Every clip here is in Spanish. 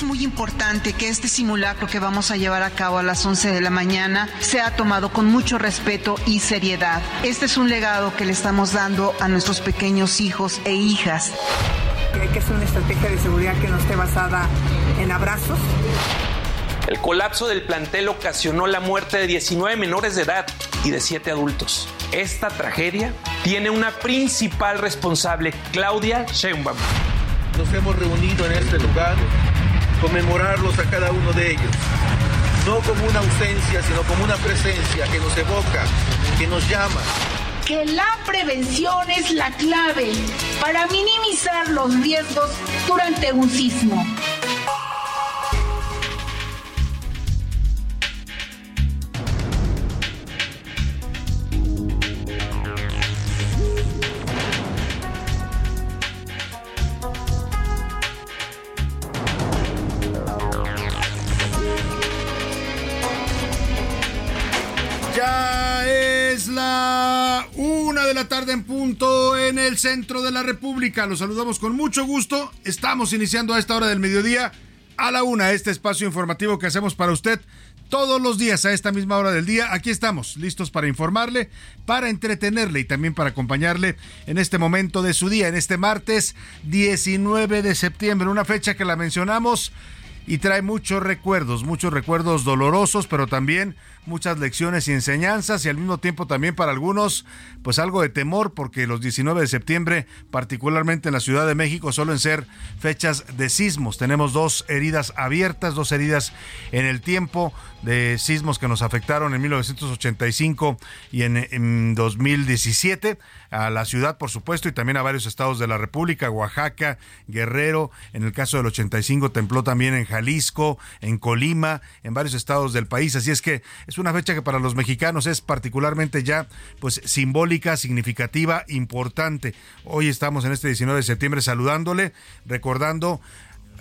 Es muy importante que este simulacro que vamos a llevar a cabo a las 11 de la mañana sea tomado con mucho respeto y seriedad. Este es un legado que le estamos dando a nuestros pequeños hijos e hijas. hay que hacer una estrategia de seguridad que no esté basada en abrazos. El colapso del plantel ocasionó la muerte de 19 menores de edad y de 7 adultos. Esta tragedia tiene una principal responsable, Claudia Sheinbaum. Nos hemos reunido en este lugar, conmemorarlos a cada uno de ellos, no como una ausencia, sino como una presencia que nos evoca, que nos llama, que la prevención es la clave para minimizar los riesgos durante un sismo. Es la una de la tarde en punto en el centro de la República. Los saludamos con mucho gusto. Estamos iniciando a esta hora del mediodía a la una este espacio informativo que hacemos para usted todos los días a esta misma hora del día. Aquí estamos, listos para informarle, para entretenerle y también para acompañarle en este momento de su día, en este martes 19 de septiembre, una fecha que la mencionamos y trae muchos recuerdos, muchos recuerdos dolorosos, pero también muchas lecciones y enseñanzas y al mismo tiempo también para algunos pues algo de temor porque los 19 de septiembre, particularmente en la Ciudad de México, suelen ser fechas de sismos. Tenemos dos heridas abiertas, dos heridas en el tiempo de sismos que nos afectaron en 1985 y en, en 2017 a la ciudad, por supuesto, y también a varios estados de la República, Oaxaca, Guerrero, en el caso del 85 templó también en Jalisco, en Colima, en varios estados del país, así es que es una fecha que para los mexicanos es particularmente ya pues simbólica, significativa, importante. Hoy estamos en este 19 de septiembre saludándole, recordando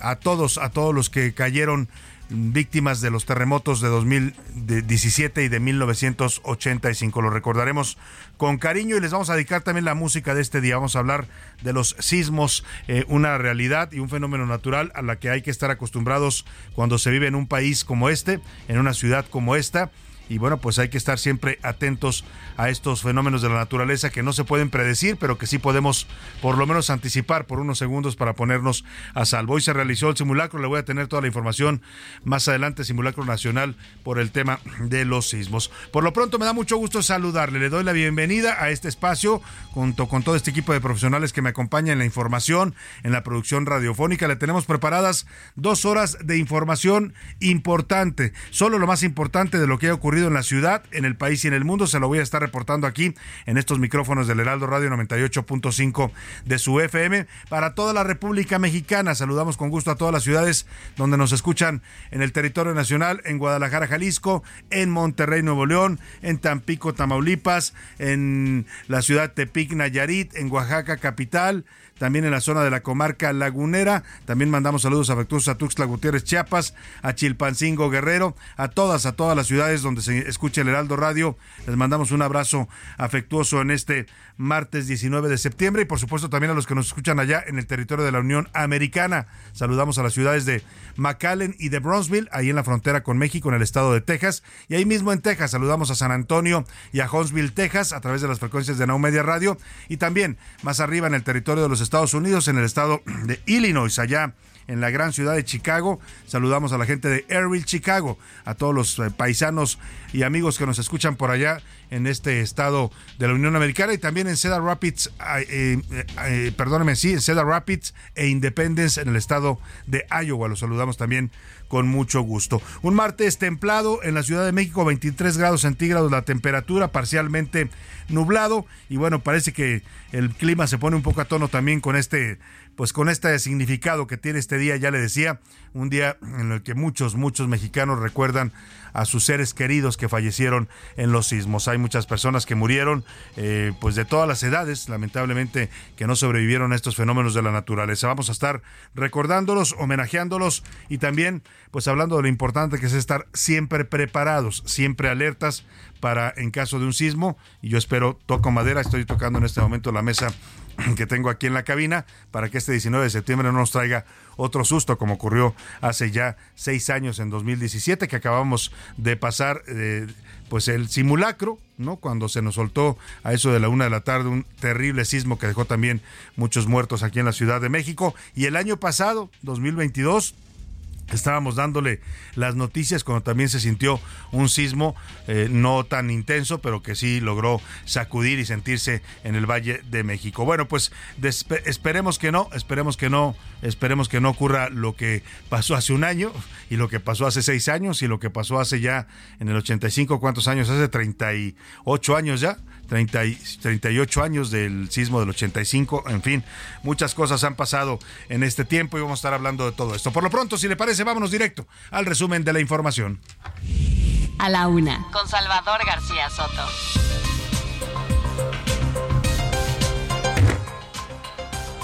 a todos, a todos los que cayeron víctimas de los terremotos de 2017 y de 1985. Lo recordaremos con cariño y les vamos a dedicar también la música de este día. Vamos a hablar de los sismos, eh, una realidad y un fenómeno natural a la que hay que estar acostumbrados cuando se vive en un país como este, en una ciudad como esta y bueno, pues hay que estar siempre atentos a estos fenómenos de la naturaleza que no se pueden predecir, pero que sí podemos por lo menos anticipar por unos segundos para ponernos a salvo. Hoy se realizó el simulacro, le voy a tener toda la información más adelante, simulacro nacional por el tema de los sismos. Por lo pronto me da mucho gusto saludarle, le doy la bienvenida a este espacio junto con todo este equipo de profesionales que me acompaña en la información, en la producción radiofónica. Le tenemos preparadas dos horas de información importante, solo lo más importante de lo que ha ocurrido en la ciudad, en el país y en el mundo. Se lo voy a estar reportando aquí en estos micrófonos del Heraldo Radio 98.5 de su FM para toda la República Mexicana. Saludamos con gusto a todas las ciudades donde nos escuchan en el territorio nacional, en Guadalajara, Jalisco, en Monterrey, Nuevo León, en Tampico, Tamaulipas, en la ciudad Tepic, Nayarit, en Oaxaca, capital también en la zona de la comarca lagunera. También mandamos saludos afectuosos a Tuxtla Gutiérrez, Chiapas, a Chilpancingo, Guerrero, a todas, a todas las ciudades donde se escucha el Heraldo Radio, les mandamos un abrazo afectuoso en este martes 19 de septiembre y por supuesto también a los que nos escuchan allá en el territorio de la Unión Americana. Saludamos a las ciudades de McAllen y de Brownsville, ahí en la frontera con México, en el estado de Texas. Y ahí mismo en Texas saludamos a San Antonio y a Huntsville, Texas, a través de las frecuencias de Now Media Radio. Y también más arriba en el territorio de los Estados Unidos, en el estado de Illinois, allá en la gran ciudad de Chicago. Saludamos a la gente de Airville, Chicago, a todos los eh, paisanos y amigos que nos escuchan por allá en este estado de la Unión Americana y también en Cedar Rapids, eh, eh, perdóneme, sí, en Cedar Rapids e Independence en el estado de Iowa. Los saludamos también con mucho gusto. Un martes templado en la Ciudad de México, 23 grados centígrados la temperatura, parcialmente nublado y bueno, parece que el clima se pone un poco a tono también con este pues con este significado que tiene este día, ya le decía, un día en el que muchos, muchos mexicanos recuerdan a sus seres queridos que fallecieron en los sismos. Hay muchas personas que murieron, eh, pues de todas las edades, lamentablemente, que no sobrevivieron a estos fenómenos de la naturaleza. Vamos a estar recordándolos, homenajeándolos y también, pues hablando de lo importante que es estar siempre preparados, siempre alertas para en caso de un sismo. Y yo espero, toco madera, estoy tocando en este momento la mesa que tengo aquí en la cabina para que este 19 de septiembre no nos traiga otro susto como ocurrió hace ya seis años en 2017 que acabamos de pasar eh, pues el simulacro, ¿no? Cuando se nos soltó a eso de la una de la tarde un terrible sismo que dejó también muchos muertos aquí en la Ciudad de México y el año pasado, 2022 Estábamos dándole las noticias cuando también se sintió un sismo eh, no tan intenso, pero que sí logró sacudir y sentirse en el Valle de México. Bueno, pues esperemos que no, esperemos que no, esperemos que no ocurra lo que pasó hace un año y lo que pasó hace seis años y lo que pasó hace ya en el 85, ¿cuántos años? Hace 38 años ya. 30 y 38 años del sismo del 85, en fin, muchas cosas han pasado en este tiempo y vamos a estar hablando de todo esto. Por lo pronto, si le parece, vámonos directo al resumen de la información. A la una, con Salvador García Soto.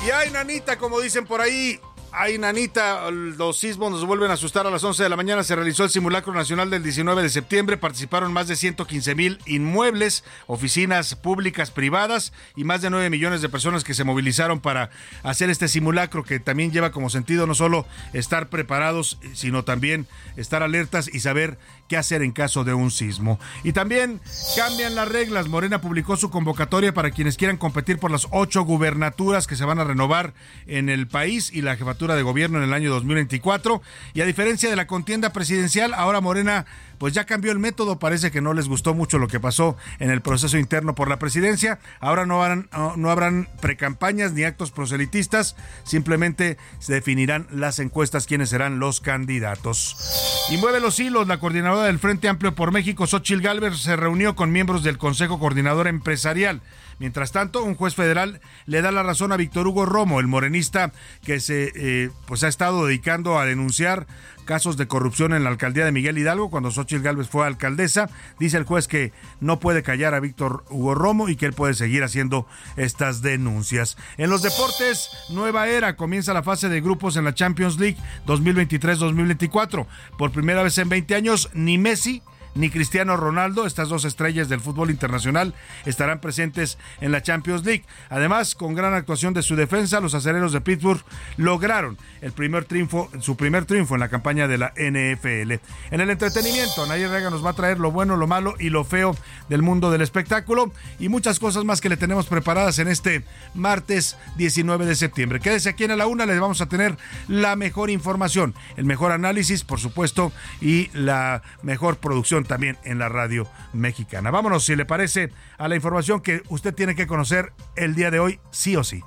Y hay nanita, como dicen por ahí, Ay, nanita, los sismos nos vuelven a asustar. A las 11 de la mañana se realizó el simulacro nacional del 19 de septiembre. Participaron más de 115 mil inmuebles, oficinas públicas, privadas y más de 9 millones de personas que se movilizaron para hacer este simulacro que también lleva como sentido no solo estar preparados, sino también estar alertas y saber qué hacer en caso de un sismo. Y también cambian las reglas. Morena publicó su convocatoria para quienes quieran competir por las ocho gubernaturas que se van a renovar en el país y la jefatura de gobierno en el año 2024. Y a diferencia de la contienda presidencial, ahora Morena pues ya cambió el método, parece que no les gustó mucho lo que pasó en el proceso interno por la presidencia, ahora no habrán, no habrán precampañas ni actos proselitistas, simplemente se definirán las encuestas quiénes serán los candidatos. Y mueve los hilos, la coordinadora del Frente Amplio por México, Xochil Gálvez, se reunió con miembros del Consejo Coordinador Empresarial. Mientras tanto, un juez federal le da la razón a Víctor Hugo Romo, el morenista que se eh, pues ha estado dedicando a denunciar casos de corrupción en la alcaldía de Miguel Hidalgo cuando Xochitl Gálvez fue alcaldesa. Dice el juez que no puede callar a Víctor Hugo Romo y que él puede seguir haciendo estas denuncias. En los deportes, nueva era. Comienza la fase de grupos en la Champions League 2023-2024. Por primera vez en 20 años, ni Messi ni Cristiano Ronaldo, estas dos estrellas del fútbol internacional, estarán presentes en la Champions League. Además, con gran actuación de su defensa, los aceleros de Pittsburgh lograron el primer triunfo, su primer triunfo en la campaña de la NFL. En el entretenimiento, Nayer Rega nos va a traer lo bueno, lo malo y lo feo del mundo del espectáculo y muchas cosas más que le tenemos preparadas en este martes 19 de septiembre. Quédese aquí en la una, les vamos a tener la mejor información, el mejor análisis, por supuesto, y la mejor producción también en la radio mexicana. Vámonos, si le parece, a la información que usted tiene que conocer el día de hoy, sí o sí.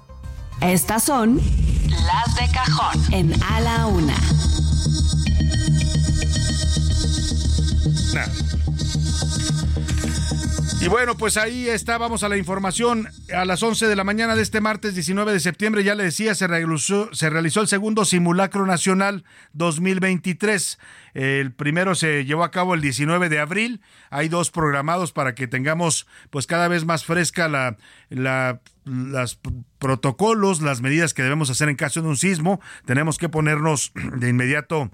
Estas son las de cajón en A la Una. Y bueno, pues ahí está, vamos a la información. A las 11 de la mañana de este martes 19 de septiembre, ya le decía, se realizó, se realizó el segundo simulacro nacional 2023. El primero se llevó a cabo el 19 de abril. Hay dos programados para que tengamos pues cada vez más fresca la, la los protocolos, las medidas que debemos hacer en caso de un sismo. Tenemos que ponernos de inmediato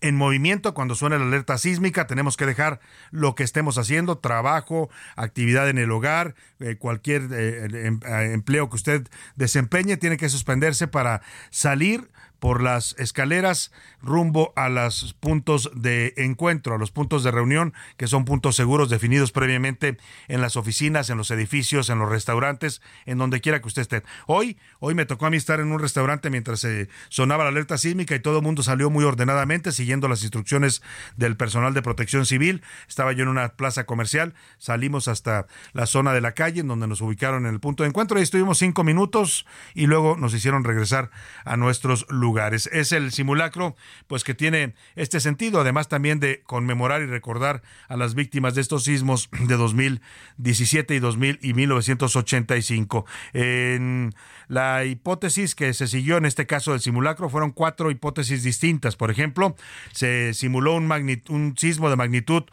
en movimiento cuando suena la alerta sísmica. Tenemos que dejar lo que estemos haciendo, trabajo, actividad en el hogar, eh, cualquier eh, em, empleo que usted desempeñe, tiene que suspenderse para salir por las escaleras rumbo a los puntos de encuentro, a los puntos de reunión, que son puntos seguros definidos previamente en las oficinas, en los edificios, en los restaurantes, en donde quiera que usted esté. Hoy, hoy me tocó a mí estar en un restaurante mientras se sonaba la alerta sísmica y todo el mundo salió muy ordenadamente siguiendo las instrucciones del personal de protección civil. Estaba yo en una plaza comercial, salimos hasta la zona de la calle en donde nos ubicaron en el punto de encuentro y estuvimos cinco minutos y luego nos hicieron regresar a nuestros lugares. Es el simulacro pues que tiene este sentido, además también de conmemorar y recordar a las víctimas de estos sismos de 2017 y 2000 y 1985. En la hipótesis que se siguió en este caso del simulacro fueron cuatro hipótesis distintas. Por ejemplo, se simuló un, un sismo de magnitud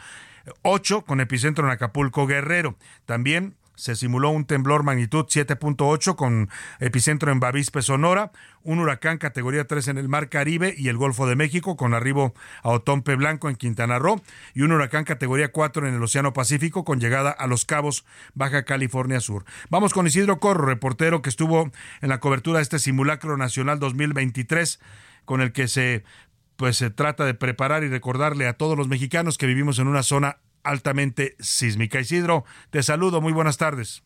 8 con epicentro en Acapulco Guerrero. También se simuló un temblor magnitud 7.8 con epicentro en Bavispe, Sonora, un huracán categoría 3 en el Mar Caribe y el Golfo de México con arribo a Otompe Blanco en Quintana Roo y un huracán categoría 4 en el Océano Pacífico con llegada a Los Cabos, Baja California Sur. Vamos con Isidro Corro, reportero que estuvo en la cobertura de este simulacro nacional 2023 con el que se pues se trata de preparar y recordarle a todos los mexicanos que vivimos en una zona altamente sísmica. Isidro, te saludo, muy buenas tardes.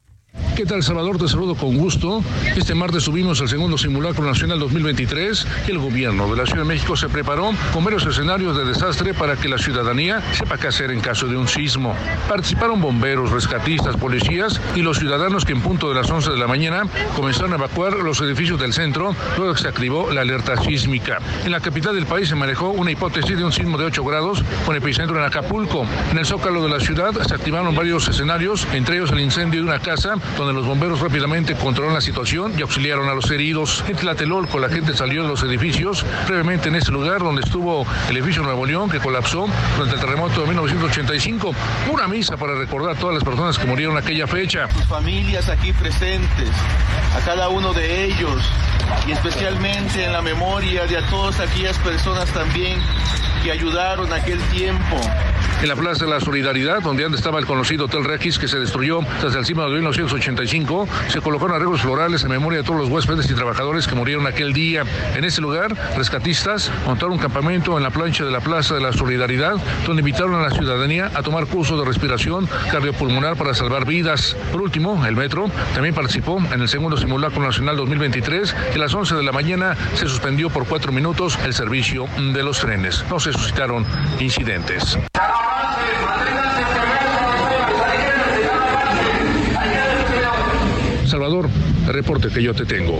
¿Qué tal, Salvador? Te saludo con gusto. Este martes subimos al segundo simulacro nacional 2023 y el gobierno de la Ciudad de México se preparó con varios escenarios de desastre para que la ciudadanía sepa qué hacer en caso de un sismo. Participaron bomberos, rescatistas, policías y los ciudadanos que en punto de las 11 de la mañana comenzaron a evacuar los edificios del centro luego que se activó la alerta sísmica. En la capital del país se manejó una hipótesis de un sismo de 8 grados con epicentro en Acapulco. En el zócalo de la ciudad se activaron varios escenarios, entre ellos el incendio de una casa donde los bomberos rápidamente controlaron la situación y auxiliaron a los heridos. En Tlatelolco la gente salió de los edificios, previamente en ese lugar donde estuvo el edificio Nuevo León que colapsó durante el terremoto de 1985. Una misa para recordar a todas las personas que murieron aquella fecha. Sus familias aquí presentes, a cada uno de ellos y especialmente en la memoria de a todas aquellas personas también que ayudaron aquel tiempo en la Plaza de la Solidaridad, donde antes estaba el conocido Hotel Regis que se destruyó desde el cima de 1985, se colocaron arreglos florales en memoria de todos los huéspedes y trabajadores que murieron aquel día. En ese lugar, rescatistas montaron un campamento en la plancha de la Plaza de la Solidaridad, donde invitaron a la ciudadanía a tomar cursos de respiración cardiopulmonar para salvar vidas. Por último, el metro también participó en el segundo simulacro nacional 2023, que a las 11 de la mañana se suspendió por cuatro minutos el servicio de los trenes. No se suscitaron incidentes. Salvador, el reporte que yo te tengo.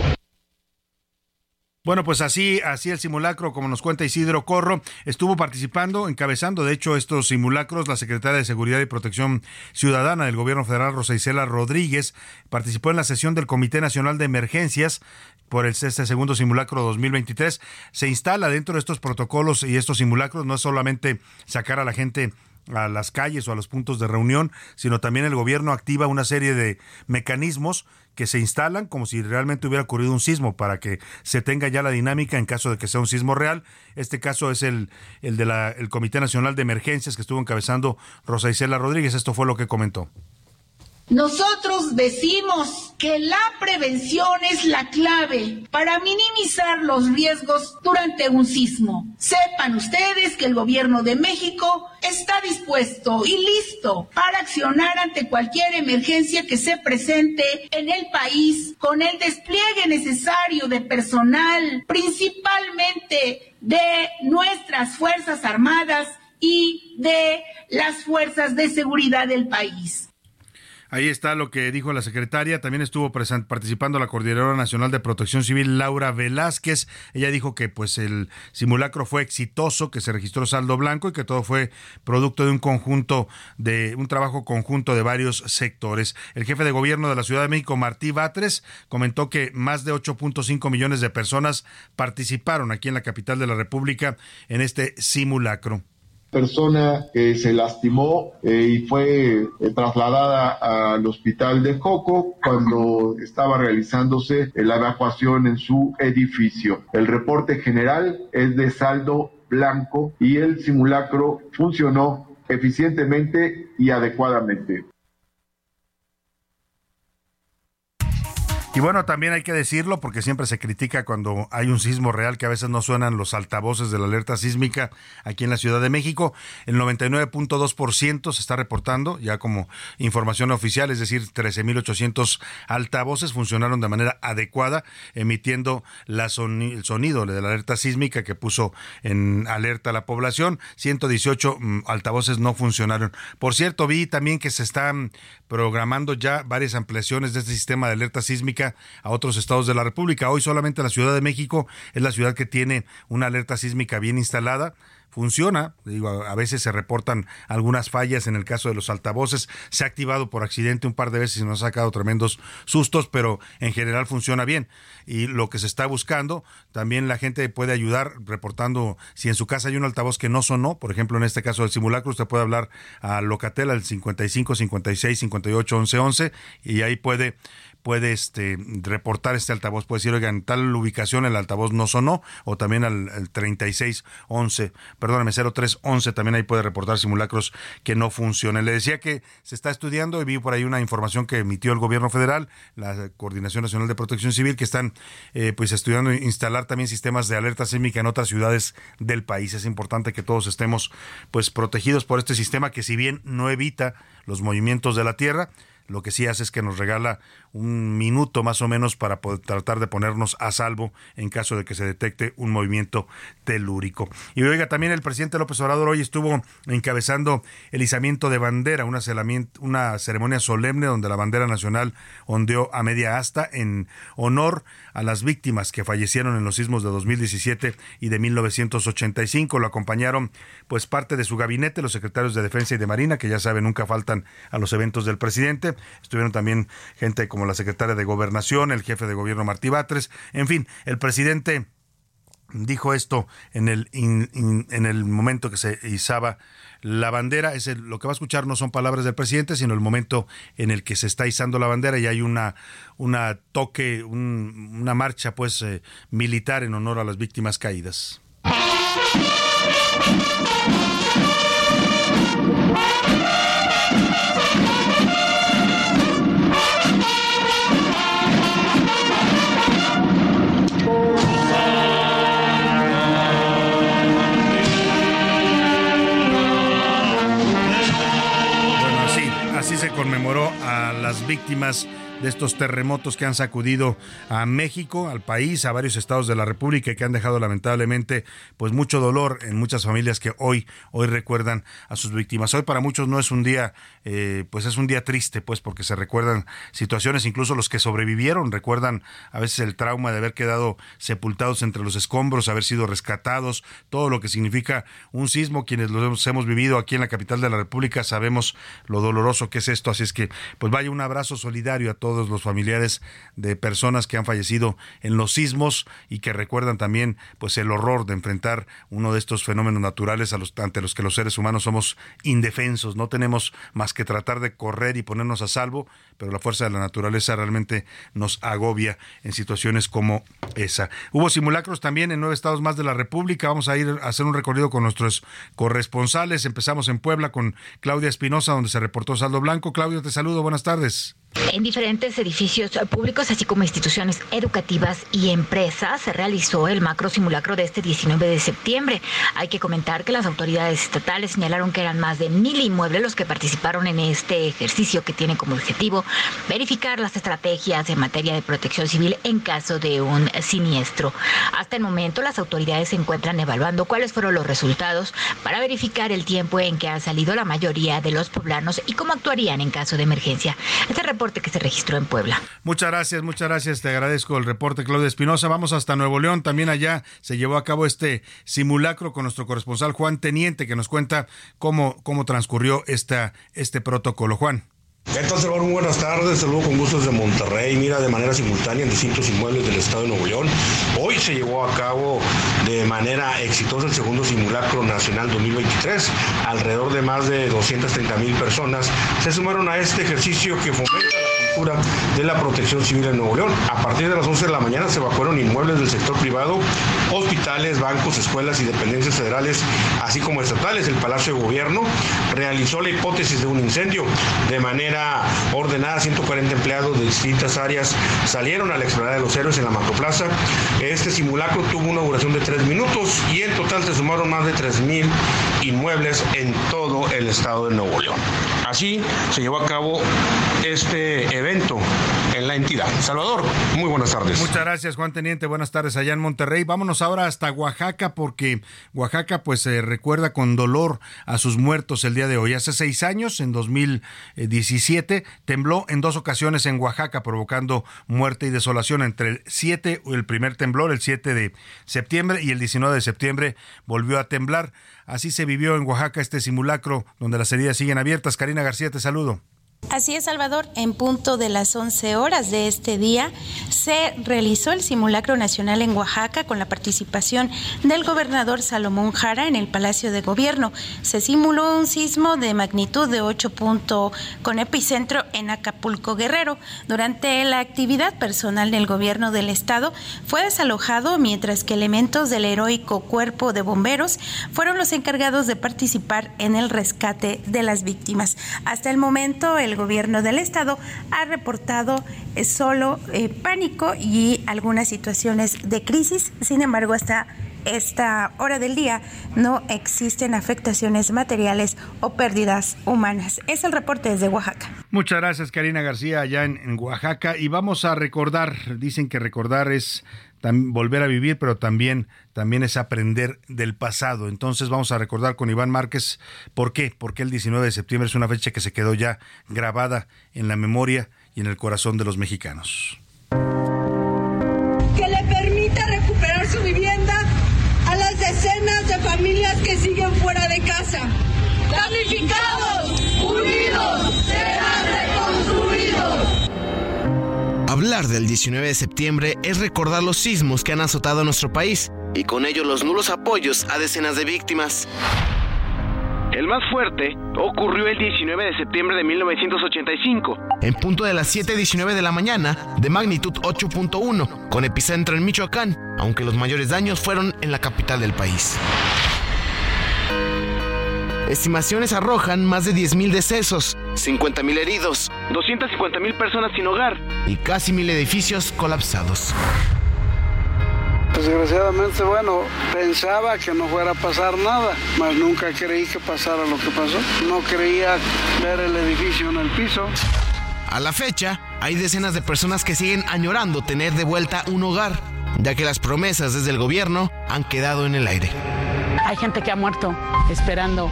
Bueno, pues así, así el simulacro, como nos cuenta Isidro Corro, estuvo participando, encabezando, de hecho, estos simulacros, la secretaria de Seguridad y Protección Ciudadana del Gobierno Federal, Rosa Isela Rodríguez, participó en la sesión del Comité Nacional de Emergencias por el, este segundo simulacro 2023. Se instala dentro de estos protocolos y estos simulacros no es solamente sacar a la gente a las calles o a los puntos de reunión, sino también el gobierno activa una serie de mecanismos que se instalan como si realmente hubiera ocurrido un sismo para que se tenga ya la dinámica en caso de que sea un sismo real. Este caso es el, el del Comité Nacional de Emergencias que estuvo encabezando Rosa Isela Rodríguez. Esto fue lo que comentó. Nosotros decimos que la prevención es la clave para minimizar los riesgos durante un sismo. Sepan ustedes que el gobierno de México está dispuesto y listo para accionar ante cualquier emergencia que se presente en el país con el despliegue necesario de personal, principalmente de nuestras Fuerzas Armadas y de las fuerzas de seguridad del país. Ahí está lo que dijo la secretaria. También estuvo participando la Coordinadora Nacional de Protección Civil, Laura Velázquez. Ella dijo que pues el simulacro fue exitoso, que se registró saldo blanco y que todo fue producto de un conjunto de un trabajo conjunto de varios sectores. El jefe de gobierno de la Ciudad de México, Martí Batres, comentó que más de 8.5 millones de personas participaron aquí en la capital de la República en este simulacro persona que se lastimó eh, y fue eh, trasladada al hospital de Coco cuando estaba realizándose la evacuación en su edificio. El reporte general es de saldo blanco y el simulacro funcionó eficientemente y adecuadamente. Y bueno, también hay que decirlo porque siempre se critica cuando hay un sismo real que a veces no suenan los altavoces de la alerta sísmica aquí en la Ciudad de México. El 99.2% se está reportando ya como información oficial, es decir, 13.800 altavoces funcionaron de manera adecuada emitiendo el sonido de la alerta sísmica que puso en alerta a la población. 118 mm, altavoces no funcionaron. Por cierto, vi también que se están programando ya varias ampliaciones de este sistema de alerta sísmica a otros estados de la República. Hoy solamente la Ciudad de México es la ciudad que tiene una alerta sísmica bien instalada funciona. Digo, a veces se reportan algunas fallas en el caso de los altavoces. Se ha activado por accidente un par de veces y nos ha sacado tremendos sustos, pero en general funciona bien. Y lo que se está buscando, también la gente puede ayudar reportando si en su casa hay un altavoz que no sonó, por ejemplo, en este caso del simulacro, usted puede hablar a Locatel al 55 56 58 11 11 y ahí puede puede este, reportar este altavoz, puede decir, oigan, tal ubicación el altavoz no sonó, o también al, al 3611, perdóname, 0311, también ahí puede reportar simulacros que no funcionen. Le decía que se está estudiando y vi por ahí una información que emitió el gobierno federal, la Coordinación Nacional de Protección Civil, que están eh, pues estudiando instalar también sistemas de alerta sísmica en otras ciudades del país. Es importante que todos estemos pues protegidos por este sistema que si bien no evita los movimientos de la Tierra, lo que sí hace es que nos regala un minuto más o menos para poder tratar de ponernos a salvo en caso de que se detecte un movimiento telúrico. Y oiga, también el presidente López Obrador hoy estuvo encabezando el izamiento de bandera, una, una ceremonia solemne donde la bandera nacional ondeó a media asta en honor a las víctimas que fallecieron en los sismos de 2017 y de 1985. Lo acompañaron pues parte de su gabinete, los secretarios de Defensa y de Marina, que ya saben, nunca faltan a los eventos del presidente. Estuvieron también gente como la secretaria de Gobernación, el jefe de gobierno Martí Batres. En fin, el presidente dijo esto en el, en el momento que se izaba la bandera. Es lo que va a escuchar no son palabras del presidente, sino el momento en el que se está izando la bandera y hay una, una toque, una marcha pues eh, militar en honor a las víctimas caídas. Se conmemoró a las víctimas de estos terremotos que han sacudido a México, al país, a varios estados de la República y que han dejado lamentablemente pues mucho dolor en muchas familias que hoy hoy recuerdan a sus víctimas. Hoy para muchos no es un día eh, pues es un día triste pues porque se recuerdan situaciones incluso los que sobrevivieron recuerdan a veces el trauma de haber quedado sepultados entre los escombros, haber sido rescatados, todo lo que significa un sismo. Quienes lo hemos vivido aquí en la capital de la República sabemos lo doloroso que es esto, así es que pues vaya un abrazo solidario a todos todos los familiares de personas que han fallecido en los sismos y que recuerdan también pues el horror de enfrentar uno de estos fenómenos naturales a los, ante los que los seres humanos somos indefensos, no tenemos más que tratar de correr y ponernos a salvo, pero la fuerza de la naturaleza realmente nos agobia en situaciones como esa. Hubo simulacros también en nueve estados más de la República, vamos a ir a hacer un recorrido con nuestros corresponsales, empezamos en Puebla con Claudia Espinosa donde se reportó saldo blanco. Claudia, te saludo, buenas tardes. En diferentes edificios públicos, así como instituciones educativas y empresas, se realizó el macro simulacro de este 19 de septiembre. Hay que comentar que las autoridades estatales señalaron que eran más de mil inmuebles los que participaron en este ejercicio que tiene como objetivo verificar las estrategias en materia de protección civil en caso de un siniestro. Hasta el momento, las autoridades se encuentran evaluando cuáles fueron los resultados para verificar el tiempo en que han salido la mayoría de los poblanos y cómo actuarían en caso de emergencia. Este reporte que se registró en Puebla. Muchas gracias, muchas gracias. Te agradezco el reporte, Claudia Espinosa. Vamos hasta Nuevo León. También allá se llevó a cabo este simulacro con nuestro corresponsal Juan Teniente, que nos cuenta cómo, cómo transcurrió esta, este protocolo. Juan. Entonces, muy buenas tardes, saludo con gusto desde Monterrey, mira de manera simultánea en distintos inmuebles del estado de Nuevo León. Hoy se llevó a cabo de manera exitosa el segundo simulacro nacional 2023. Alrededor de más de 230 mil personas se sumaron a este ejercicio que fomenta de la Protección Civil en Nuevo León. A partir de las 11 de la mañana se evacuaron inmuebles del sector privado, hospitales, bancos, escuelas y dependencias federales, así como estatales. El Palacio de Gobierno realizó la hipótesis de un incendio. De manera ordenada, 140 empleados de distintas áreas salieron a la explanada de los héroes en la Macroplaza. Este simulacro tuvo una duración de tres minutos y en total se sumaron más de 3.000 inmuebles en todo el estado de Nuevo León. Así se llevó a cabo este evento en la entidad. Salvador, muy buenas tardes. Muchas gracias, Juan Teniente. Buenas tardes allá en Monterrey. Vámonos ahora hasta Oaxaca porque Oaxaca pues se recuerda con dolor a sus muertos el día de hoy. Hace seis años, en 2017, tembló en dos ocasiones en Oaxaca provocando muerte y desolación entre el 7, el primer temblor, el 7 de septiembre y el 19 de septiembre volvió a temblar. Así se vivió en Oaxaca este simulacro donde las heridas siguen abiertas. Karina García, te saludo. Así es, Salvador. En punto de las 11 horas de este día se realizó el simulacro nacional en Oaxaca con la participación del gobernador Salomón Jara en el Palacio de Gobierno. Se simuló un sismo de magnitud de 8 con epicentro en Acapulco Guerrero. Durante la actividad personal del gobierno del estado fue desalojado mientras que elementos del heroico cuerpo de bomberos fueron los encargados de participar en el rescate de las víctimas. Hasta el momento el el gobierno del estado ha reportado eh, solo eh, pánico y algunas situaciones de crisis. Sin embargo, hasta esta hora del día no existen afectaciones materiales o pérdidas humanas. Es el reporte desde Oaxaca. Muchas gracias, Karina García, allá en Oaxaca. Y vamos a recordar, dicen que recordar es volver a vivir, pero también, también es aprender del pasado. Entonces vamos a recordar con Iván Márquez por qué, porque el 19 de septiembre es una fecha que se quedó ya grabada en la memoria y en el corazón de los mexicanos. Que le permita recuperar su vivienda a las decenas de familias que siguen fuera de casa. Damnificados, unidos, Hablar del 19 de septiembre es recordar los sismos que han azotado a nuestro país y con ello los nulos apoyos a decenas de víctimas. El más fuerte ocurrió el 19 de septiembre de 1985, en punto de las 7.19 de la mañana, de magnitud 8.1, con epicentro en Michoacán, aunque los mayores daños fueron en la capital del país. Estimaciones arrojan más de 10.000 decesos, 50.000 heridos, 250.000 personas sin hogar y casi mil edificios colapsados. Desgraciadamente, bueno, pensaba que no fuera a pasar nada, mas nunca creí que pasara lo que pasó. No creía ver el edificio en el piso. A la fecha, hay decenas de personas que siguen añorando tener de vuelta un hogar, ya que las promesas desde el gobierno han quedado en el aire. Hay gente que ha muerto esperando.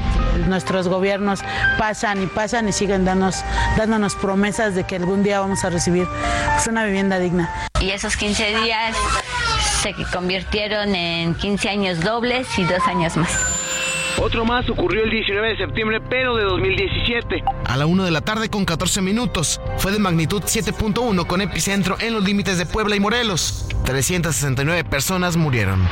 Nuestros gobiernos pasan y pasan y siguen dándonos, dándonos promesas de que algún día vamos a recibir pues, una vivienda digna. Y esos 15 días se convirtieron en 15 años dobles y dos años más. Otro más ocurrió el 19 de septiembre, pero de 2017. A la 1 de la tarde con 14 minutos. Fue de magnitud 7.1 con epicentro en los límites de Puebla y Morelos. 369 personas murieron.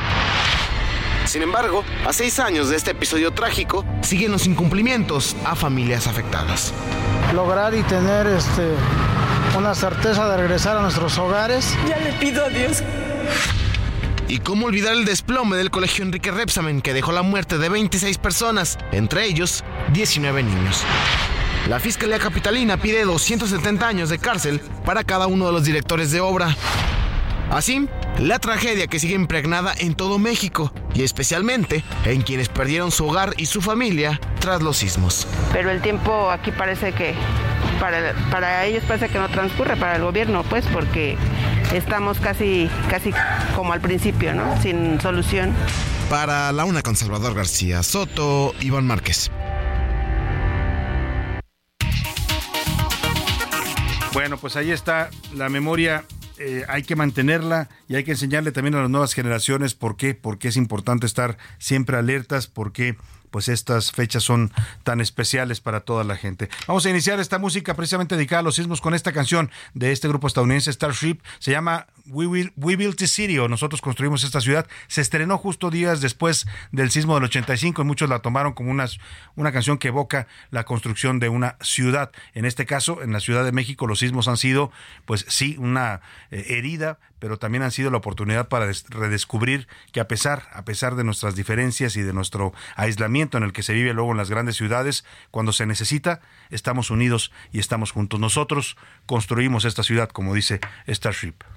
Sin embargo, a seis años de este episodio trágico, siguen los incumplimientos a familias afectadas. Lograr y tener este, una certeza de regresar a nuestros hogares. Ya le pido a Dios. ¿Y cómo olvidar el desplome del colegio Enrique Repsamen que dejó la muerte de 26 personas, entre ellos 19 niños? La Fiscalía Capitalina pide 270 años de cárcel para cada uno de los directores de obra. Así, la tragedia que sigue impregnada en todo México y especialmente en quienes perdieron su hogar y su familia tras los sismos. Pero el tiempo aquí parece que para, para ellos parece que no transcurre, para el gobierno pues porque estamos casi, casi como al principio, ¿no? Sin solución. Para la una con Salvador García Soto, Iván Márquez. Bueno, pues ahí está la memoria eh, hay que mantenerla y hay que enseñarle también a las nuevas generaciones por qué, por qué es importante estar siempre alertas, por qué pues estas fechas son tan especiales para toda la gente. Vamos a iniciar esta música precisamente dedicada a los sismos con esta canción de este grupo estadounidense Starship. Se llama We, Will, We Built the City o Nosotros Construimos esta ciudad. Se estrenó justo días después del sismo del 85 y muchos la tomaron como una, una canción que evoca la construcción de una ciudad. En este caso, en la Ciudad de México, los sismos han sido, pues sí, una eh, herida pero también han sido la oportunidad para redescubrir que a pesar, a pesar de nuestras diferencias y de nuestro aislamiento en el que se vive luego en las grandes ciudades, cuando se necesita, estamos unidos y estamos juntos. Nosotros construimos esta ciudad, como dice Starship.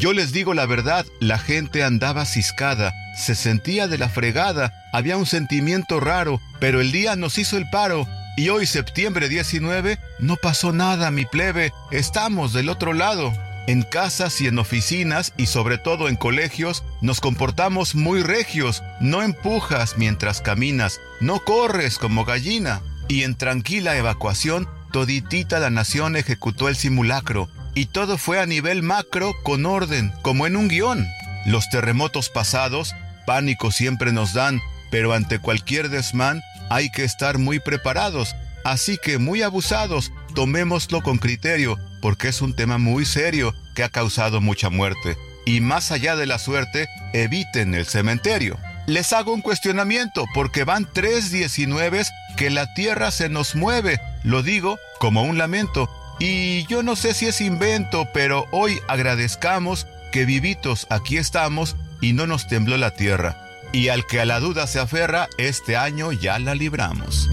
yo les digo la verdad, la gente andaba ciscada, se sentía de la fregada, había un sentimiento raro, pero el día nos hizo el paro. Y hoy, septiembre 19, no pasó nada, mi plebe, estamos del otro lado. En casas y en oficinas y sobre todo en colegios nos comportamos muy regios, no empujas mientras caminas, no corres como gallina. Y en tranquila evacuación, toditita la nación ejecutó el simulacro, y todo fue a nivel macro con orden, como en un guion. Los terremotos pasados, pánico siempre nos dan, pero ante cualquier desmán hay que estar muy preparados. Así que muy abusados, tomémoslo con criterio, porque es un tema muy serio que ha causado mucha muerte. Y más allá de la suerte, eviten el cementerio. Les hago un cuestionamiento, porque van tres 19 que la tierra se nos mueve. Lo digo como un lamento, y yo no sé si es invento, pero hoy agradezcamos que vivitos aquí estamos y no nos tembló la tierra. Y al que a la duda se aferra, este año ya la libramos.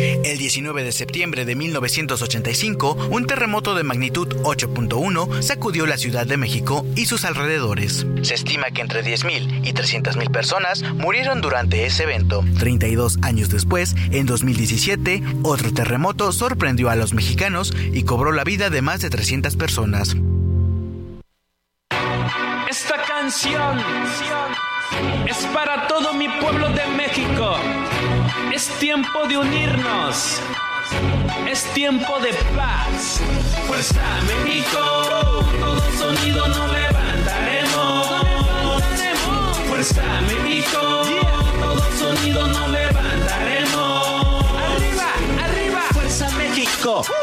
El 19 de septiembre de 1985, un terremoto de magnitud 8.1 sacudió la Ciudad de México y sus alrededores. Se estima que entre 10.000 y 300.000 personas murieron durante ese evento. 32 años después, en 2017, otro terremoto sorprendió a los mexicanos y cobró la vida de más de 300 personas. Esta canción es para todo mi pueblo de México es tiempo de unirnos. Es tiempo de paz. Fuerza México, todo sonido nos levantaremos. Fuerza México, todo sonido nos levantaremos.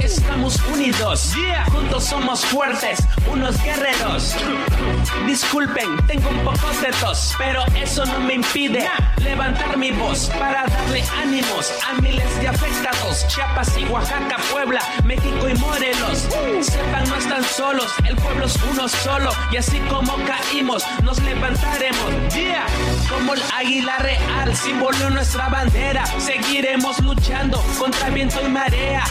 Estamos unidos. Juntos somos fuertes, unos guerreros. Disculpen, tengo un poco de tos, pero eso no me impide levantar mi voz para darle ánimos a miles de afectados. Chiapas y Oaxaca, Puebla, México y Morelos. Sepan, no están solos, el pueblo es uno solo. Y así como caímos, nos levantaremos. Día como el águila real, símbolo nuestra bandera. Seguiremos luchando contra viento y marea,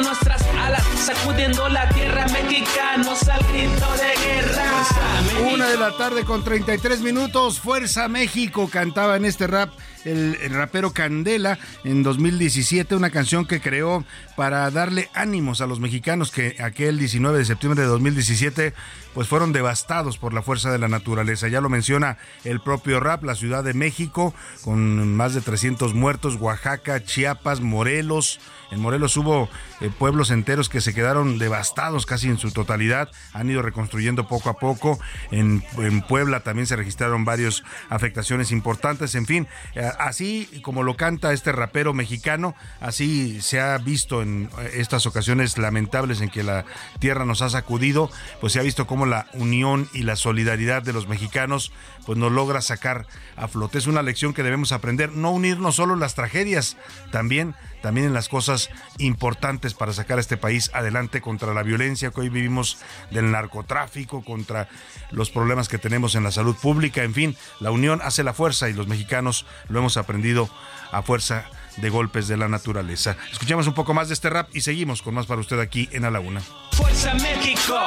nuestras alas, sacudiendo la tierra mexicanos al grito de guerra. Una de la tarde con 33 minutos, Fuerza México cantaba en este rap el, rapero Candela en 2017, una canción que creó para darle ánimos a los mexicanos que aquel 19 de septiembre de 2017 pues fueron devastados por la fuerza de la naturaleza. Ya lo menciona el propio rap, la Ciudad de México, con más de 300 muertos, Oaxaca, Chiapas, Morelos, en Morelos hubo eh, pueblos enteros que se quedaron devastados casi en su totalidad. Han ido reconstruyendo poco a poco. En, Puebla también se registraron varias afectaciones importantes. En fin, eh, así como lo canta este rapero mexicano, así se ha visto en eh, estas ocasiones lamentables en que la tierra nos ha sacudido, pues se ha visto cómo la unión y la solidaridad de los mexicanos pues nos logra sacar a flote. Es una lección que debemos aprender, no unirnos solo las tragedias, también también en las cosas importantes para sacar a este país adelante contra la violencia que hoy vivimos del narcotráfico, contra los problemas que tenemos en la salud pública, en fin, la unión hace la fuerza y los mexicanos lo hemos aprendido a fuerza de golpes de la naturaleza. Escuchemos un poco más de este rap y seguimos con más para usted aquí en A la Una. Fuerza México,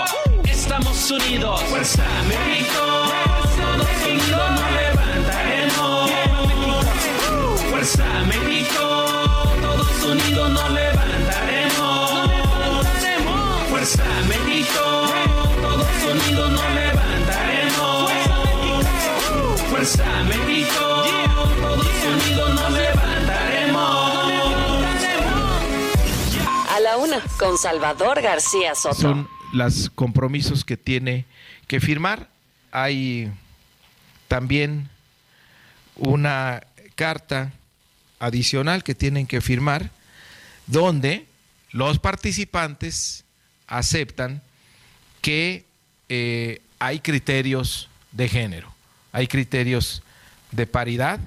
estamos unidos. Fuerza México, todos unidos nos levantaremos. Fuerza México unidos nos levantaremos. Fuerza México, todos unidos nos levantaremos. Fuerza México, todos unidos nos levantaremos. A la una, con Salvador García Soto. Son los compromisos que tiene que firmar. Hay también una carta adicional que tienen que firmar, donde los participantes aceptan que eh, hay criterios de género, hay criterios de paridad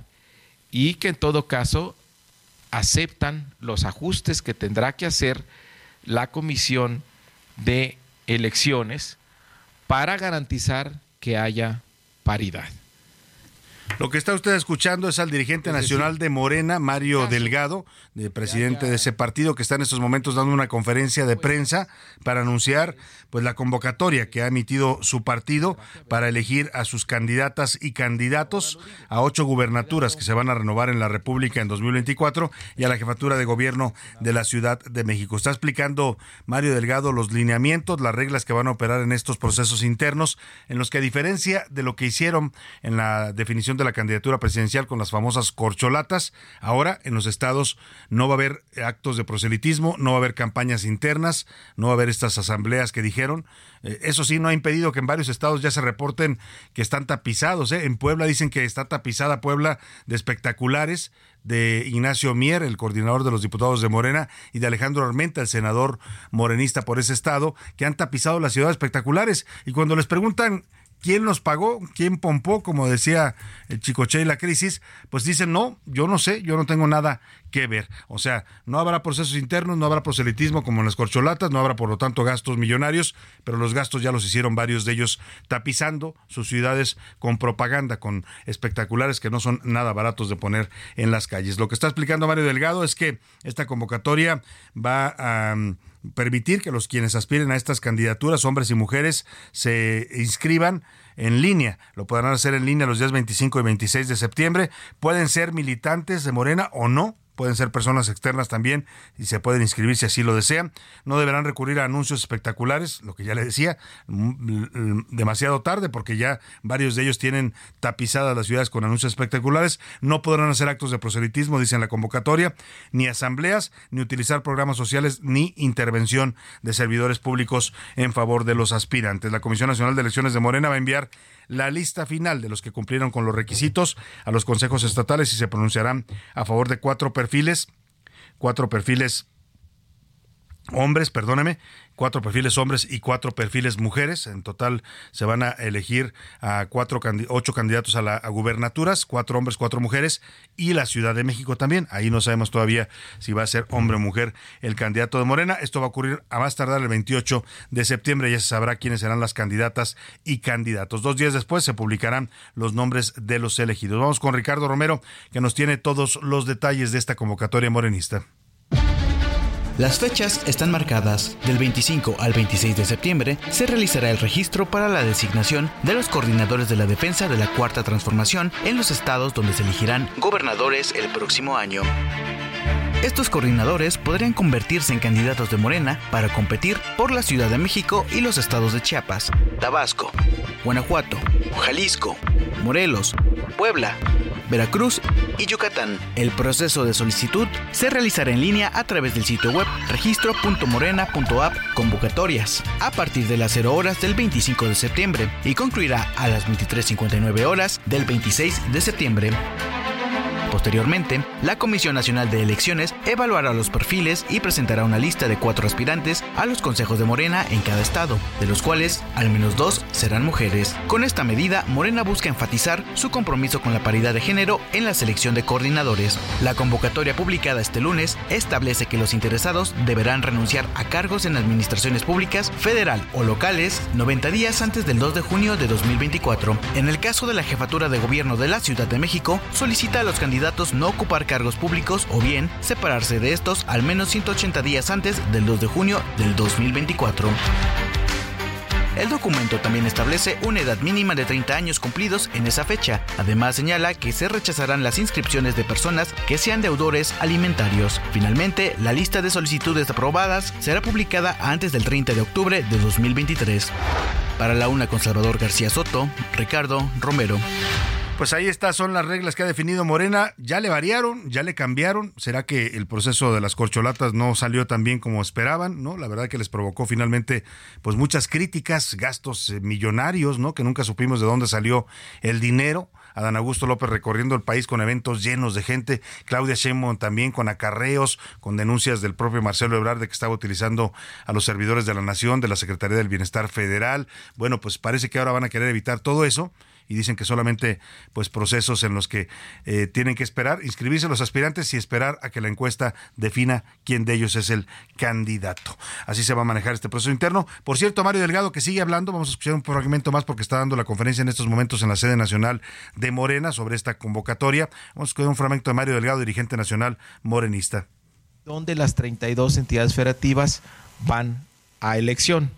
y que en todo caso aceptan los ajustes que tendrá que hacer la comisión de elecciones para garantizar que haya paridad. Lo que está usted escuchando es al dirigente nacional de Morena, Mario Delgado, de presidente de ese partido, que está en estos momentos dando una conferencia de prensa para anunciar pues la convocatoria que ha emitido su partido para elegir a sus candidatas y candidatos a ocho gubernaturas que se van a renovar en la República en 2024 y a la jefatura de gobierno de la Ciudad de México. Está explicando Mario Delgado los lineamientos, las reglas que van a operar en estos procesos internos, en los que a diferencia de lo que hicieron en la definición de la candidatura presidencial con las famosas corcholatas. Ahora en los estados no va a haber actos de proselitismo, no va a haber campañas internas, no va a haber estas asambleas que dijeron. Eh, eso sí, no ha impedido que en varios estados ya se reporten que están tapizados. ¿eh? En Puebla dicen que está tapizada Puebla de espectaculares de Ignacio Mier, el coordinador de los diputados de Morena, y de Alejandro Armenta, el senador morenista por ese estado, que han tapizado las ciudades espectaculares. Y cuando les preguntan ¿Quién los pagó? ¿Quién pompó? Como decía el Chicoche y la crisis, pues dicen, no, yo no sé, yo no tengo nada que ver. O sea, no habrá procesos internos, no habrá proselitismo como en las corcholatas, no habrá por lo tanto gastos millonarios, pero los gastos ya los hicieron varios de ellos tapizando sus ciudades con propaganda, con espectaculares que no son nada baratos de poner en las calles. Lo que está explicando Mario Delgado es que esta convocatoria va a permitir que los quienes aspiren a estas candidaturas, hombres y mujeres, se inscriban en línea. Lo podrán hacer en línea los días 25 y 26 de septiembre. Pueden ser militantes de Morena o no pueden ser personas externas también y se pueden inscribir si así lo desean. No deberán recurrir a anuncios espectaculares, lo que ya le decía, mm, demasiado tarde porque ya varios de ellos tienen tapizadas las ciudades con anuncios espectaculares. No podrán hacer actos de proselitismo, dice en la convocatoria, ni asambleas, ni utilizar programas sociales, ni intervención de servidores públicos en favor de los aspirantes. La Comisión Nacional de Elecciones de Morena va a enviar la lista final de los que cumplieron con los requisitos a los consejos estatales y se pronunciarán a favor de cuatro perfiles, cuatro perfiles hombres, perdóneme, cuatro perfiles hombres y cuatro perfiles mujeres. En total se van a elegir a cuatro, ocho candidatos a, la, gubernaturas, cuatro hombres, cuatro mujeres y la Ciudad de México también. Ahí no sabemos todavía si va a ser hombre o mujer el candidato de Morena. Esto va a ocurrir a más tardar el 28 de septiembre. Ya se sabrá quiénes serán las candidatas y candidatos. Dos días después se publicarán los nombres de los elegidos. Vamos con Ricardo Romero, que nos tiene todos los detalles de esta convocatoria morenista. Las fechas están marcadas. Del 25 al 26 de septiembre se realizará el registro para la designación de los coordinadores de la defensa de la Cuarta Transformación en los estados donde se elegirán gobernadores el próximo año. Estos coordinadores podrían convertirse en candidatos de Morena para competir por la Ciudad de México y los estados de Chiapas, Tabasco, Guanajuato, Jalisco, Morelos, Puebla, Veracruz y Yucatán. El proceso de solicitud se realizará en línea a través del sitio web registro.morena.app convocatorias a partir de las 0 horas del 25 de septiembre y concluirá a las 23.59 horas del 26 de septiembre. Posteriormente, la Comisión Nacional de Elecciones evaluará los perfiles y presentará una lista de cuatro aspirantes a los consejos de Morena en cada estado, de los cuales al menos dos serán mujeres. Con esta medida, Morena busca enfatizar su compromiso con la paridad de género en la selección de coordinadores. La convocatoria publicada este lunes establece que los interesados deberán renunciar a cargos en administraciones públicas, federal o locales 90 días antes del 2 de junio de 2024. En el caso de la jefatura de gobierno de la Ciudad de México, solicita a los candidatos no ocupar cargos públicos o bien separarse de estos al menos 180 días antes del 2 de junio del 2024. El documento también establece una edad mínima de 30 años cumplidos en esa fecha. Además señala que se rechazarán las inscripciones de personas que sean deudores alimentarios. Finalmente, la lista de solicitudes aprobadas será publicada antes del 30 de octubre de 2023. Para la una con Salvador García Soto, Ricardo Romero. Pues ahí estas son las reglas que ha definido Morena. Ya le variaron, ya le cambiaron. ¿Será que el proceso de las corcholatas no salió tan bien como esperaban? ¿No? La verdad que les provocó finalmente pues muchas críticas, gastos eh, millonarios, ¿no? Que nunca supimos de dónde salió el dinero. Adán Augusto López recorriendo el país con eventos llenos de gente, Claudia Sheinbaum también con acarreos, con denuncias del propio Marcelo Ebrard de que estaba utilizando a los servidores de la Nación, de la Secretaría del Bienestar Federal. Bueno, pues parece que ahora van a querer evitar todo eso y dicen que solamente pues procesos en los que eh, tienen que esperar, inscribirse los aspirantes y esperar a que la encuesta defina quién de ellos es el candidato. Así se va a manejar este proceso interno. Por cierto, Mario Delgado que sigue hablando, vamos a escuchar un fragmento más porque está dando la conferencia en estos momentos en la sede nacional de Morena sobre esta convocatoria. Vamos a escuchar un fragmento de Mario Delgado, dirigente nacional morenista. Donde las 32 entidades federativas van a elección.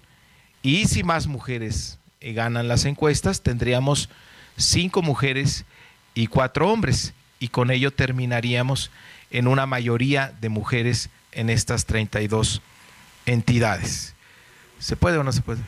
Y si más mujeres ganan las encuestas, tendríamos cinco mujeres y cuatro hombres, y con ello terminaríamos en una mayoría de mujeres en estas 32 entidades. ¿Se puede o no se puede?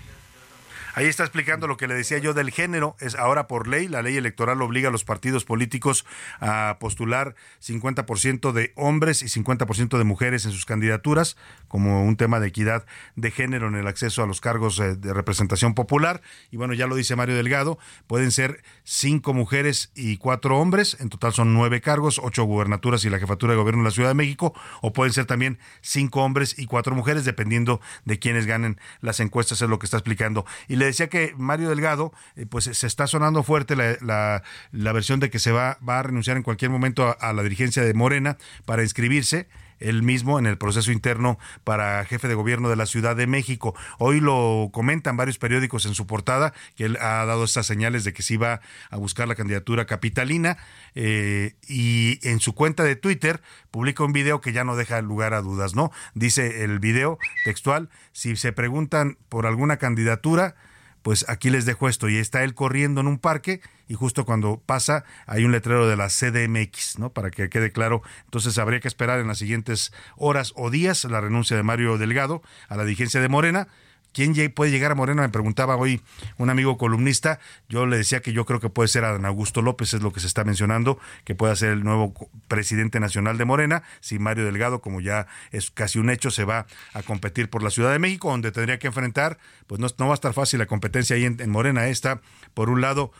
Ahí está explicando lo que le decía yo del género. Es ahora por ley, la ley electoral obliga a los partidos políticos a postular 50% de hombres y 50% de mujeres en sus candidaturas, como un tema de equidad de género en el acceso a los cargos eh, de representación popular. Y bueno, ya lo dice Mario Delgado, pueden ser cinco mujeres y cuatro hombres, en total son nueve cargos, ocho gubernaturas y la jefatura de gobierno de la Ciudad de México, o pueden ser también cinco hombres y cuatro mujeres, dependiendo de quienes ganen las encuestas, es lo que está explicando. Le decía que Mario Delgado, eh, pues se está sonando fuerte la, la, versión de que se va, va a renunciar en cualquier momento a la dirigencia de Morena para inscribirse él mismo en el proceso interno para jefe de gobierno de la Ciudad de México. Hoy lo comentan varios periódicos en su portada que él ha dado estas señales de que sí va a buscar la candidatura capitalina eh, y en su cuenta de Twitter publica un video que ya no deja lugar a dudas, ¿no? Dice el video textual, si se preguntan por alguna candidatura, pues aquí les dejo esto y está él corriendo en un parque y justo cuando pasa hay un letrero de la CDMX, ¿no? Para que quede claro. Entonces habría que esperar en las siguientes horas o días la renuncia de Mario Delgado a la dirigencia de Morena ¿Quién puede llegar a Morena? Me preguntaba hoy un amigo columnista. Yo le decía que yo creo que puede ser Adán Augusto López, es lo que se está mencionando, que pueda ser el nuevo presidente nacional de Morena. Si Mario Delgado, como ya es casi un hecho, se va a competir por la Ciudad de México, donde tendría que enfrentar, pues no, va a estar fácil la competencia ahí en, Morena. Está, por un lado,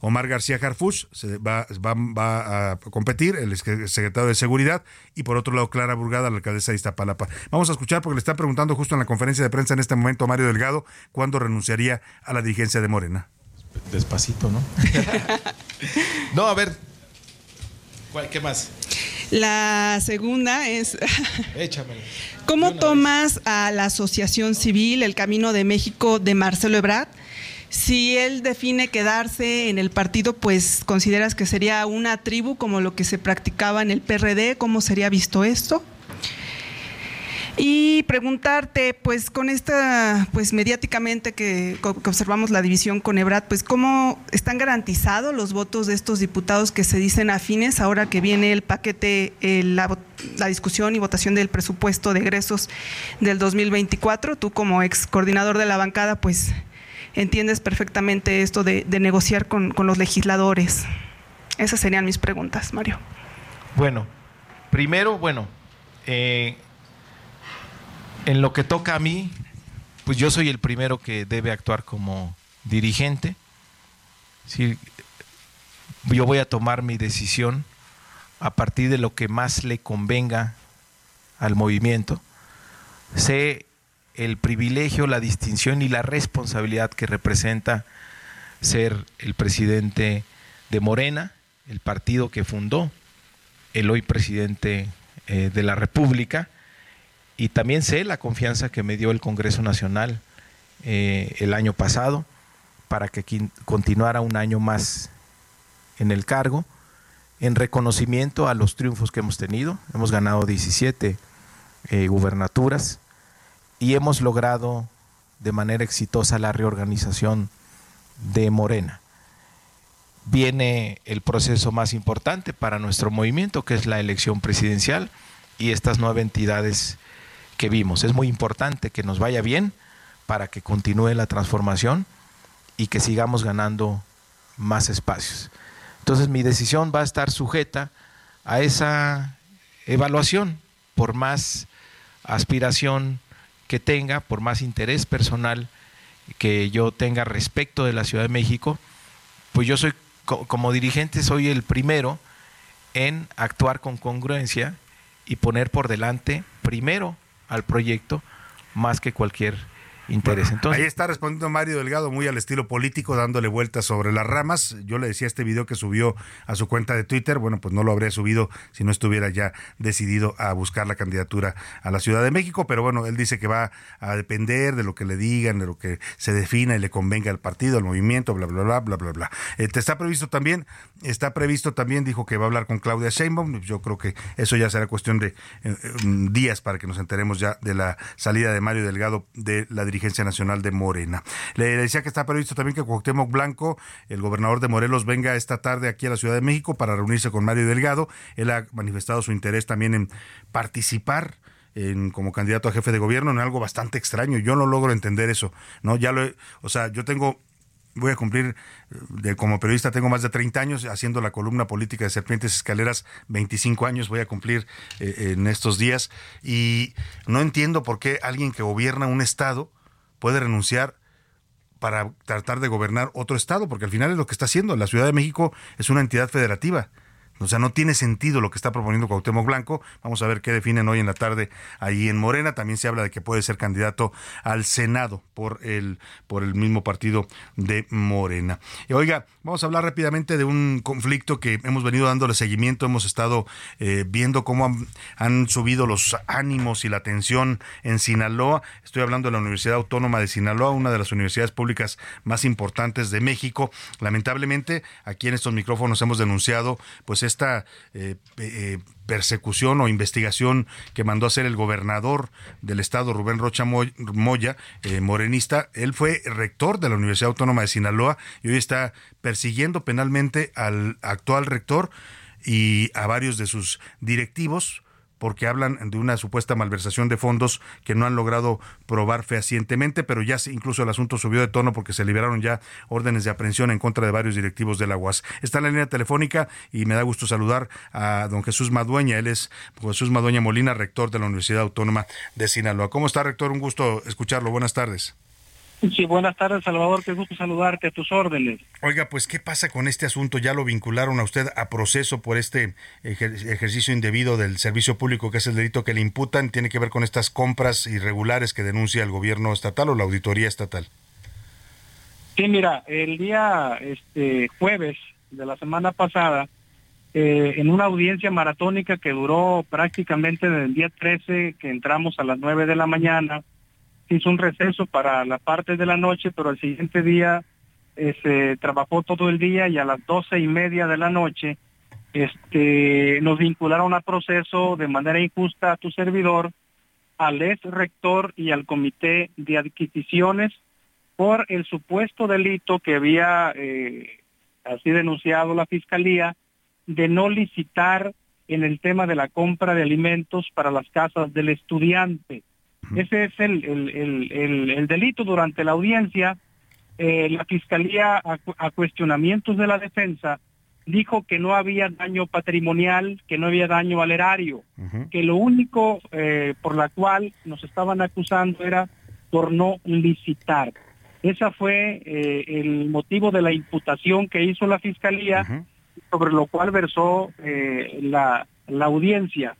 Omar García Harfuch se va, va, a competir, el secretario de Seguridad, y por otro lado, Clara Burgada, la alcaldesa de Iztapalapa. Vamos a escuchar porque le están preguntando justo en la conferencia de prensa en este momento Mario Delgado cuándo renunciaría a la dirigencia de Morena. Despacito, ¿no? no, a ver, ¿qué más? La segunda es, Échame. ¿cómo tomas a la Asociación Civil El Camino de México de Marcelo Ebrard? Si él define quedarse en el partido, pues consideras que sería una tribu como lo que se practicaba en el PRD, ¿cómo sería visto esto? Y preguntarte, pues con esta, pues mediáticamente que, observamos la división con Ebrat, pues cómo están garantizados los votos de estos diputados que se dicen afines ahora que viene el paquete, la, discusión y votación del presupuesto de egresos del 2024. Tú como ex coordinador de la bancada, pues entiendes perfectamente esto de, negociar con, con los legisladores. Esas serían mis preguntas, Mario. Bueno, primero, bueno, eh, en lo que toca a mí, pues yo soy el primero que debe actuar como dirigente. Sí, yo voy a tomar mi decisión a partir de lo que más le convenga al movimiento. Sé el privilegio, la distinción y la responsabilidad que representa ser el presidente de Morena, el partido que fundó el hoy presidente eh, de la República, y también sé la confianza que me dio el Congreso Nacional eh, el año pasado para que continuara un año más en el cargo, en reconocimiento a los triunfos que hemos tenido. Hemos ganado 17 eh, gubernaturas y hemos logrado de manera exitosa la reorganización de Morena. Viene el proceso más importante para nuestro movimiento, que es la elección presidencial y estas nueve entidades que vimos. Es muy importante que nos vaya bien para que continúe la transformación y que sigamos ganando más espacios. Entonces mi decisión va a estar sujeta a esa evaluación, por más aspiración que tenga, por más interés personal que yo tenga respecto de la Ciudad de México, pues yo soy, como dirigente, soy el primero en actuar con congruencia y poner por delante primero al proyecto más que cualquier interés. Entonces, ahí está respondiendo Mario Delgado muy al estilo político, dándole vueltas sobre las ramas. Yo le decía este video que subió a su cuenta de Twitter, bueno, pues no lo habría subido si no estuviera ya decidido a buscar la candidatura a la Ciudad de México, pero bueno, él dice que va a depender de lo que le digan, de lo que se defina y le convenga al partido, al movimiento, bla, bla, bla, bla, bla, bla. Este, está previsto también, está previsto también, dijo que va a hablar con Claudia Sheinbaum, yo creo que eso ya será cuestión de eh, eh, días para que nos enteremos ya de la salida de Mario Delgado de la dirigencia Nacional de Morena. Le decía que está previsto también que Cuauhtémoc Blanco, el gobernador de Morelos, venga esta tarde aquí a la Ciudad de México para reunirse con Mario Delgado. Él ha manifestado su interés también en participar en, como candidato a jefe de gobierno en algo bastante extraño. Yo no logro entender eso, ¿no? Ya lo, o sea, yo tengo voy a cumplir, de, como periodista tengo más de 30 años haciendo la columna política de Serpientes Escaleras, 25 años voy a cumplir eh, en estos días y no entiendo por qué alguien que gobierna un estado puede renunciar para tratar de gobernar otro estado, porque al final es lo que está haciendo. La Ciudad de México es una entidad federativa. O sea, no tiene sentido lo que está proponiendo Cuauhtémoc Blanco. Vamos a ver qué definen hoy en la tarde ahí en Morena. También se habla de que puede ser candidato al Senado por el, por el mismo partido de Morena. Y oiga, vamos a hablar rápidamente de un conflicto que hemos venido dándole seguimiento. Hemos estado eh, viendo cómo han, han, subido los ánimos y la tensión en Sinaloa. Estoy hablando de la Universidad Autónoma de Sinaloa, una de las universidades públicas más importantes de México. Lamentablemente, aquí en estos micrófonos hemos denunciado pues esta eh, eh, persecución o investigación que mandó a hacer el gobernador del estado, Rubén Rocha Moya, eh, morenista. Él fue rector de la Universidad Autónoma de Sinaloa y hoy está persiguiendo penalmente al actual rector y a varios de sus directivos porque hablan de una supuesta malversación de fondos que no han logrado probar fehacientemente, pero ya incluso el asunto subió de tono porque se liberaron ya órdenes de aprehensión en contra de varios directivos de la UAS. Está en la línea telefónica y me da gusto saludar a don Jesús Madueña. Él es Jesús Madueña Molina, rector de la Universidad Autónoma de Sinaloa. ¿Cómo está, rector? Un gusto escucharlo. Buenas tardes. Sí, buenas tardes, Salvador. Qué gusto saludarte a tus órdenes. Oiga, pues, ¿qué pasa con este asunto? ¿Ya lo vincularon a usted a proceso por este ejercicio indebido del servicio público, que es el delito que le imputan? ¿Tiene que ver con estas compras irregulares que denuncia el gobierno estatal o la auditoría estatal? Sí, mira, el día este jueves de la semana pasada, eh, en una audiencia maratónica que duró prácticamente desde el día 13, que entramos a las 9 de la mañana, hizo un receso para la parte de la noche, pero el siguiente día eh, se trabajó todo el día y a las doce y media de la noche este, nos vincularon a proceso de manera injusta a tu servidor, al ex rector y al comité de adquisiciones por el supuesto delito que había eh, así denunciado la fiscalía de no licitar en el tema de la compra de alimentos para las casas del estudiante. Ese es el, el, delito durante la audiencia. Eh, la Fiscalía, a, cuestionamientos de la defensa, dijo que no había daño patrimonial, que no había daño al erario, que lo único eh, por la cual nos estaban acusando era por no licitar. Esa fue eh, el motivo de la imputación que hizo la fiscalía, sobre lo cual versó la, la audiencia.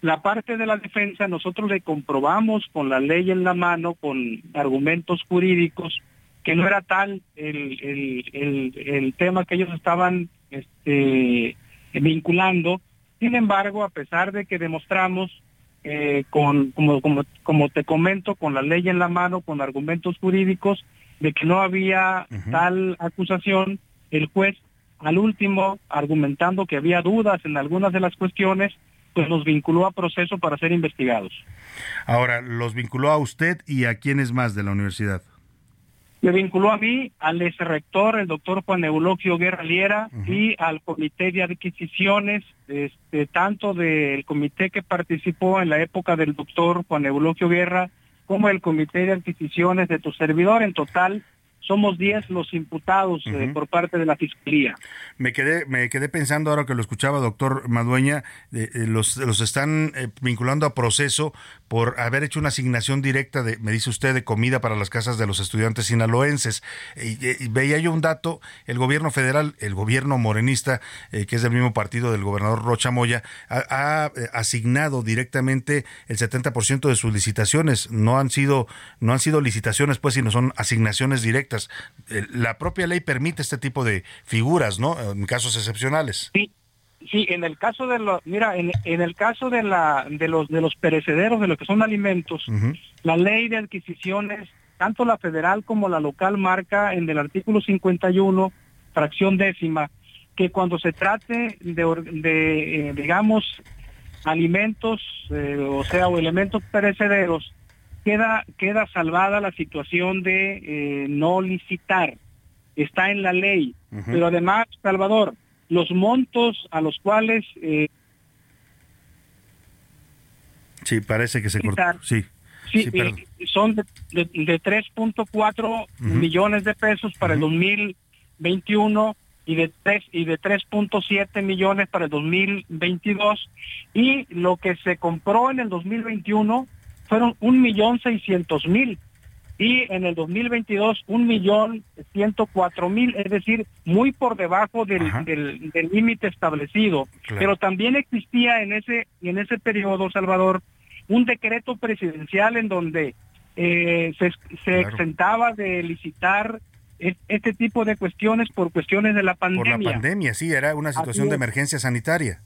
La parte de la defensa nosotros le comprobamos con la ley en la mano, con argumentos jurídicos, que no era tal el, el, el, el tema que ellos estaban este, vinculando. Sin embargo, a pesar de que demostramos eh, con, como, como, como te comento, con la ley en la mano, con argumentos jurídicos, de que no había tal acusación, el juez al último, argumentando que había dudas en algunas de las cuestiones, pues nos vinculó a proceso para ser investigados. Ahora, ¿los vinculó a usted y a quiénes más de la universidad? Me vinculó a mí, al ex rector, el doctor Juan Eulogio Guerra Liera, y al comité de adquisiciones, este, tanto del comité que participó en la época del doctor Juan Eulogio Guerra, como el comité de adquisiciones de tu servidor. En total, somos 10 los imputados eh, por parte de la Fiscalía. Me quedé, me quedé pensando ahora que lo escuchaba, doctor Madueña, eh, eh, los, los están vinculando a proceso por haber hecho una asignación directa, de, me dice usted, de comida para las casas de los estudiantes sinaloenses. Y, veía yo un dato, el gobierno federal, el gobierno morenista, que es del mismo partido del gobernador Rocha Moya, ha, ha asignado directamente el 70% de sus licitaciones. No han sido, no han sido licitaciones, pues, sino son asignaciones directas eh, la propia ley permite este tipo de figuras, ¿no? En casos excepcionales. Sí, sí. En el caso de los, mira, en, el caso de la, de los, de los perecederos, de lo que son alimentos, la ley de adquisiciones, tanto la federal como la local marca en el artículo 51, fracción décima, que cuando se trate de, eh, digamos, alimentos, eh, o sea, o elementos perecederos, queda, queda salvada la situación de eh, no licitar. Está en la ley. Pero además, Salvador, los montos a los cuales... Eh, sí, parece que se cortó. Sí. Sí, eh, son de, de, 3.4 millones de pesos para el 2021 y de 3 y de 3.7 millones para el 2022 y lo que se compró en el 2021 fueron un millón seiscientos mil y en el 2022 un millón ciento cuatro mil, es decir, muy por debajo del del límite establecido. Pero también existía en ese en ese periodo, Salvador, un decreto presidencial en donde eh, se, se exentaba de licitar este tipo de cuestiones por cuestiones de la pandemia. Por la pandemia, sí, era una situación de emergencia sanitaria.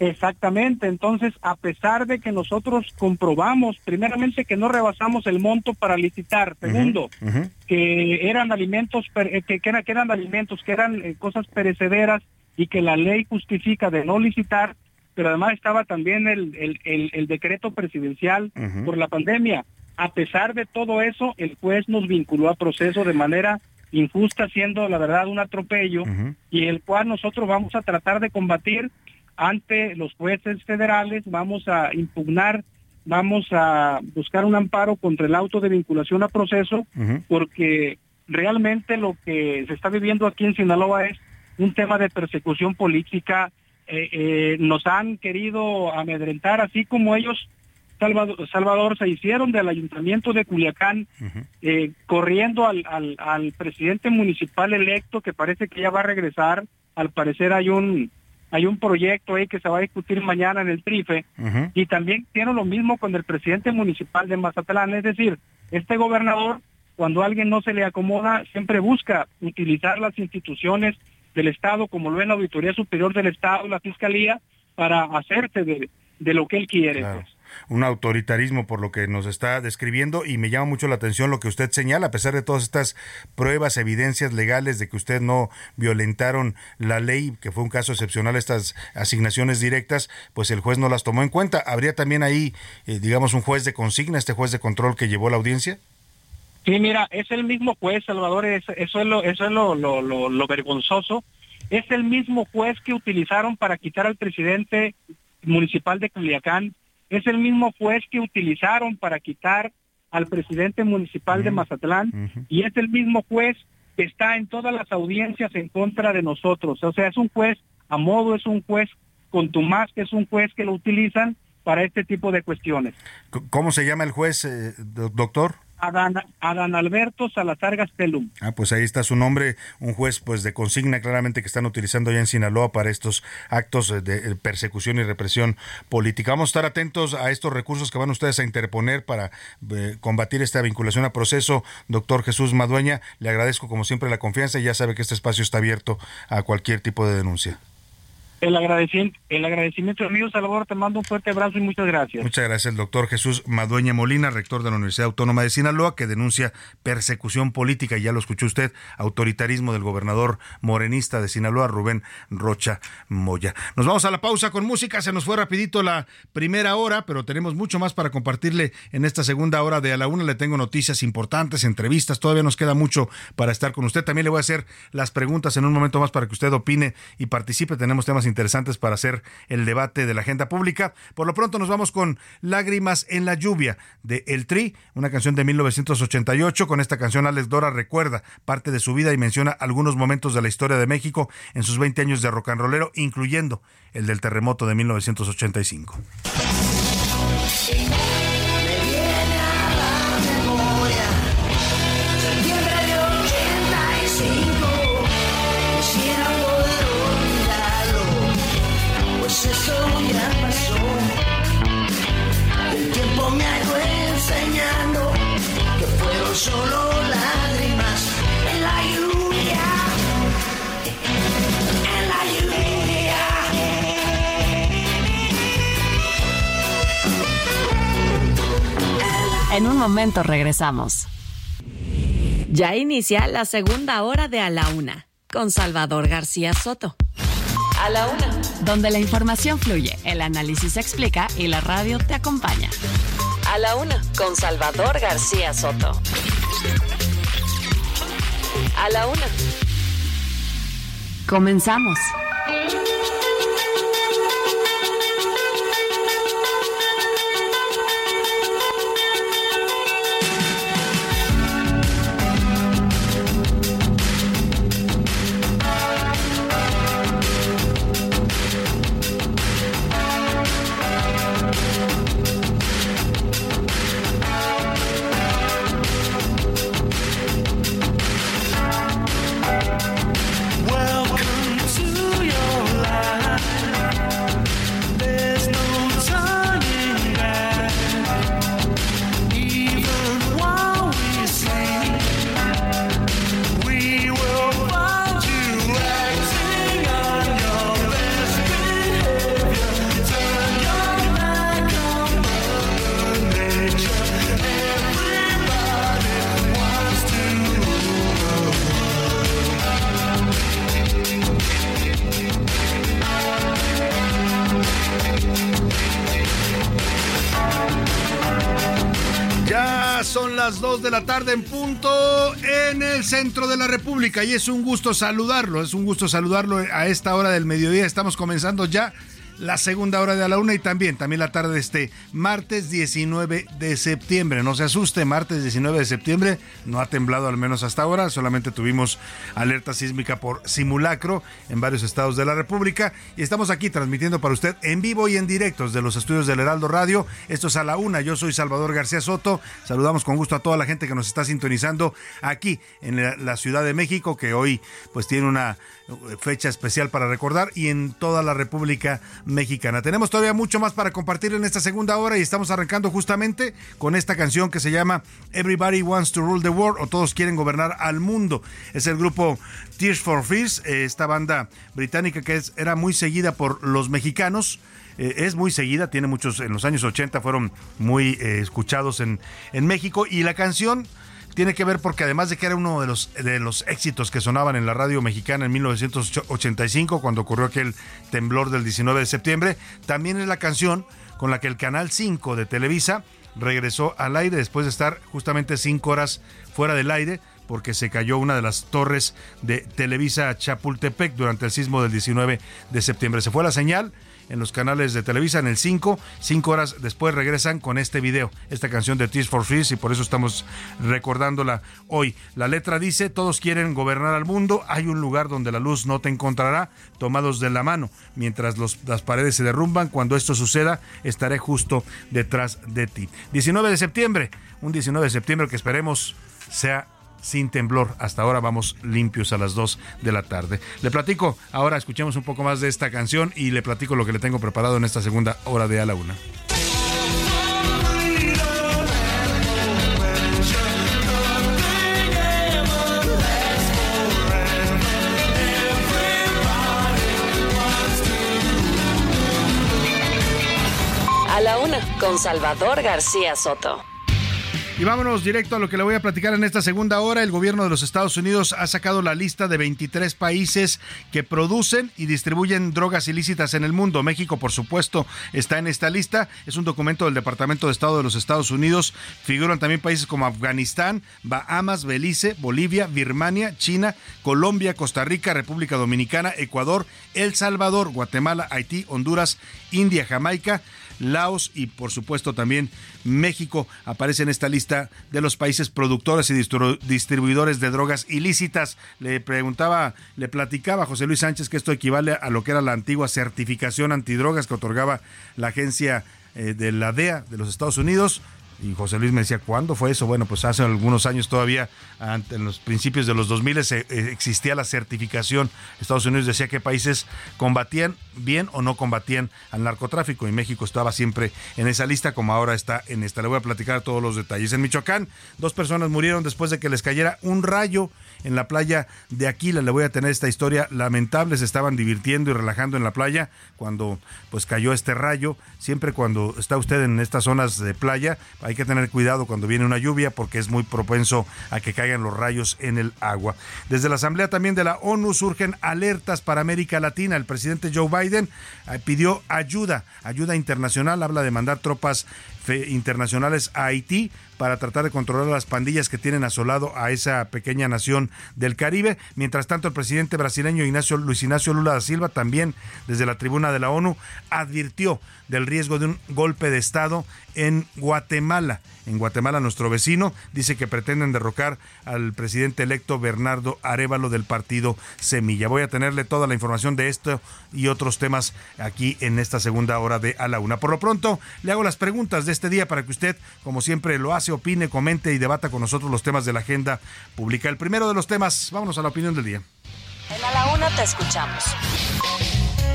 Exactamente, entonces a pesar de que nosotros comprobamos, primeramente que no rebasamos el monto para licitar, segundo, que eran alimentos, eh, que, que, eran, alimentos, que eran eh, cosas perecederas y que la ley justifica de no licitar, pero además estaba también el, el, el, decreto presidencial por la pandemia. A pesar de todo eso, el juez nos vinculó a proceso de manera injusta, siendo la verdad un atropello, y el cual nosotros vamos a tratar de combatir ante los jueces federales, vamos a impugnar, vamos a buscar un amparo contra el auto de vinculación a proceso, porque realmente lo que se está viviendo aquí en Sinaloa es un tema de persecución política. Eh, eh, nos han querido amedrentar, así como ellos, Salvador, Salvador se hicieron del ayuntamiento de Culiacán, eh, corriendo al, al, al presidente municipal electo, que parece que ya va a regresar. Al parecer hay un hay un proyecto ahí que se va a discutir mañana en el TRIFE y también tiene lo mismo con el presidente municipal de Mazatlán, es decir, este gobernador cuando a alguien no se le acomoda siempre busca utilizar las instituciones del Estado como lo es la Auditoría Superior del Estado, la Fiscalía, para hacerse de, lo que él quiere. Pues un autoritarismo por lo que nos está describiendo y me llama mucho la atención lo que usted señala, a pesar de todas estas pruebas, evidencias legales de que usted no violentaron la ley, que fue un caso excepcional estas asignaciones directas, pues el juez no las tomó en cuenta. ¿Habría también ahí, eh, digamos, un juez de consigna, este juez de control que llevó la audiencia? Sí, mira, es el mismo juez, Salvador, eso es lo, eso es lo, lo vergonzoso. Es el mismo juez que utilizaron para quitar al presidente municipal de Culiacán es el mismo juez que utilizaron para quitar al presidente municipal de Mazatlán y es el mismo juez está en todas las audiencias en contra de nosotros. O sea, es un juez a modo, es un juez contumaz, que es un juez que lo utilizan para este tipo de cuestiones. ¿Cómo se llama el juez, eh, doctor? Adán, Alberto Salazar Gastelum. Ah, pues ahí está su nombre, un juez pues de consigna claramente que están utilizando ya en Sinaloa para estos actos de persecución y represión política. Vamos a estar atentos a estos recursos que van ustedes a interponer para eh, combatir esta vinculación a proceso. Doctor Jesús Madueña, le agradezco como siempre la confianza y ya sabe que este espacio está abierto a cualquier tipo de denuncia. El agradecimiento, el agradecimiento mío, Salvador, te mando un fuerte abrazo y muchas gracias. Muchas gracias, doctor Jesús Madueña Molina, rector de la Universidad Autónoma de Sinaloa, que denuncia persecución política, y ya lo escuchó usted, autoritarismo del gobernador morenista de Sinaloa, Rubén Rocha Moya. Nos vamos a la pausa con música, se nos fue rapidito la primera hora, pero tenemos mucho más para compartirle en esta segunda hora de a la una. Le tengo noticias importantes, entrevistas, todavía nos queda mucho para estar con usted. También le voy a hacer las preguntas en un momento más para que usted opine y participe. Tenemos temas interesantes para hacer el debate de la agenda pública. Por lo pronto nos vamos con Lágrimas en la lluvia de El Tri, una canción de 1988. Con esta canción Alex Dora recuerda parte de su vida y menciona algunos momentos de la historia de México en sus 20 años de rock and rollero, incluyendo el del terremoto de 1985. Solo lágrimas en la lluvia. En la lluvia. En un momento regresamos. Ya inicia la segunda hora de A la Una con Salvador García Soto. A la Una, donde la información fluye, el análisis se explica y la radio te acompaña. A la una, con Salvador García Soto. A la una. Comenzamos. De la tarde en punto en el centro de la República y es un gusto saludarlo, es un gusto saludarlo a esta hora del mediodía. Estamos comenzando ya la segunda hora de a la una y también, también la tarde de este martes 19 de septiembre. No se asuste, martes 19 de septiembre no ha temblado al menos hasta ahora, solamente tuvimos alerta sísmica por simulacro en varios estados de la República y estamos aquí transmitiendo para usted en vivo y en directo desde los estudios del Heraldo Radio. Esto es a la una, yo soy Salvador García Soto, saludamos con gusto a toda la gente que nos está sintonizando aquí en la Ciudad de México, que hoy pues tiene una fecha especial para recordar y en toda la República Mexicana. Tenemos todavía mucho más para compartir en esta segunda hora y estamos arrancando justamente con esta canción que se llama Everybody Wants to Rule the World o Todos quieren gobernar al mundo. Es el grupo Tears for Fears, eh, esta banda británica que es, era muy seguida por los mexicanos eh, es muy seguida, tiene muchos, en los años 80 fueron muy eh, escuchados en, en México y la canción tiene que ver porque además de que era uno de los, de los éxitos que sonaban en la radio mexicana en 1985, cuando ocurrió aquel temblor del 19 de septiembre, también es la canción con la que el Canal 5 de Televisa regresó al aire después de estar justamente cinco horas fuera del aire porque se cayó una de las torres de Televisa Chapultepec durante el sismo del 19 de septiembre. Se fue la señal en los canales de Televisa en el 5. Cinco horas después regresan con este video, esta canción de Tears for Fears y por eso estamos recordándola hoy. La letra dice, todos quieren gobernar al mundo, hay un lugar donde la luz no te encontrará, tomados de la mano. Mientras las paredes se derrumban, cuando esto suceda, estaré justo detrás de ti. 19 de septiembre, un 19 de septiembre que esperemos sea sin temblor. Hasta ahora vamos limpios a las 2 de la tarde. Le platico, ahora escuchemos un poco más de esta canción y le platico lo que le tengo preparado en esta segunda hora de A la Una. A la una, con Salvador García Soto. Y vámonos directo a lo que le voy a platicar en esta segunda hora. El gobierno de los Estados Unidos ha sacado la lista de 23 países que producen y distribuyen drogas ilícitas en el mundo. México, por supuesto, está en esta lista. Es un documento del Departamento de Estado de los Estados Unidos. Figuran también países como Afganistán, Bahamas, Belice, Bolivia, Birmania, China, Colombia, Costa Rica, República Dominicana, Ecuador, El Salvador, Guatemala, Haití, Honduras, India, Jamaica. Laos y por supuesto también México aparece en esta lista de los países productores y distribuidores de drogas ilícitas. Le preguntaba, le platicaba a José Luis Sánchez que esto equivale a lo que era la antigua certificación antidrogas que otorgaba la agencia eh, de la DEA de los Estados Unidos. Y José Luis me decía, ¿cuándo fue eso? Bueno, pues hace algunos años todavía, en los principios de los 2000 eh, existía la certificación. Estados Unidos decía que países combatían bien o no combatían al narcotráfico y México estaba siempre en esa lista como ahora está en esta. Le voy a platicar todos los detalles. En Michoacán, dos personas murieron después de que les cayera un rayo en la playa de Aquila. Le voy a tener esta historia lamentable. Se estaban divirtiendo y relajando en la playa cuando pues cayó este rayo. Siempre cuando está usted en estas zonas de playa, hay que tener cuidado cuando viene una lluvia porque es muy propenso a que caigan los rayos en el agua. Desde la Asamblea también de la ONU surgen alertas para América Latina. El presidente Joe Biden eh, pidió ayuda, ayuda internacional, habla de mandar tropas internacionales a Haití para tratar de controlar las pandillas que tienen asolado a esa pequeña nación del Caribe. Mientras tanto, el presidente brasileño Ignacio, Luis Ignacio Lula da Silva también desde la tribuna de la ONU advirtió del riesgo de un golpe de Estado en Guatemala. En Guatemala, nuestro vecino dice que pretenden derrocar al presidente electo Bernardo Arevalo del partido Semilla. Voy a tenerle toda la información de esto y otros temas aquí en esta segunda hora de A la Una. Por lo pronto, le hago las preguntas de este día para que usted, como siempre lo hace, opine, comente y debata con nosotros los temas de la agenda pública. El primero de los temas, vámonos a la opinión del día. En A la Una te escuchamos.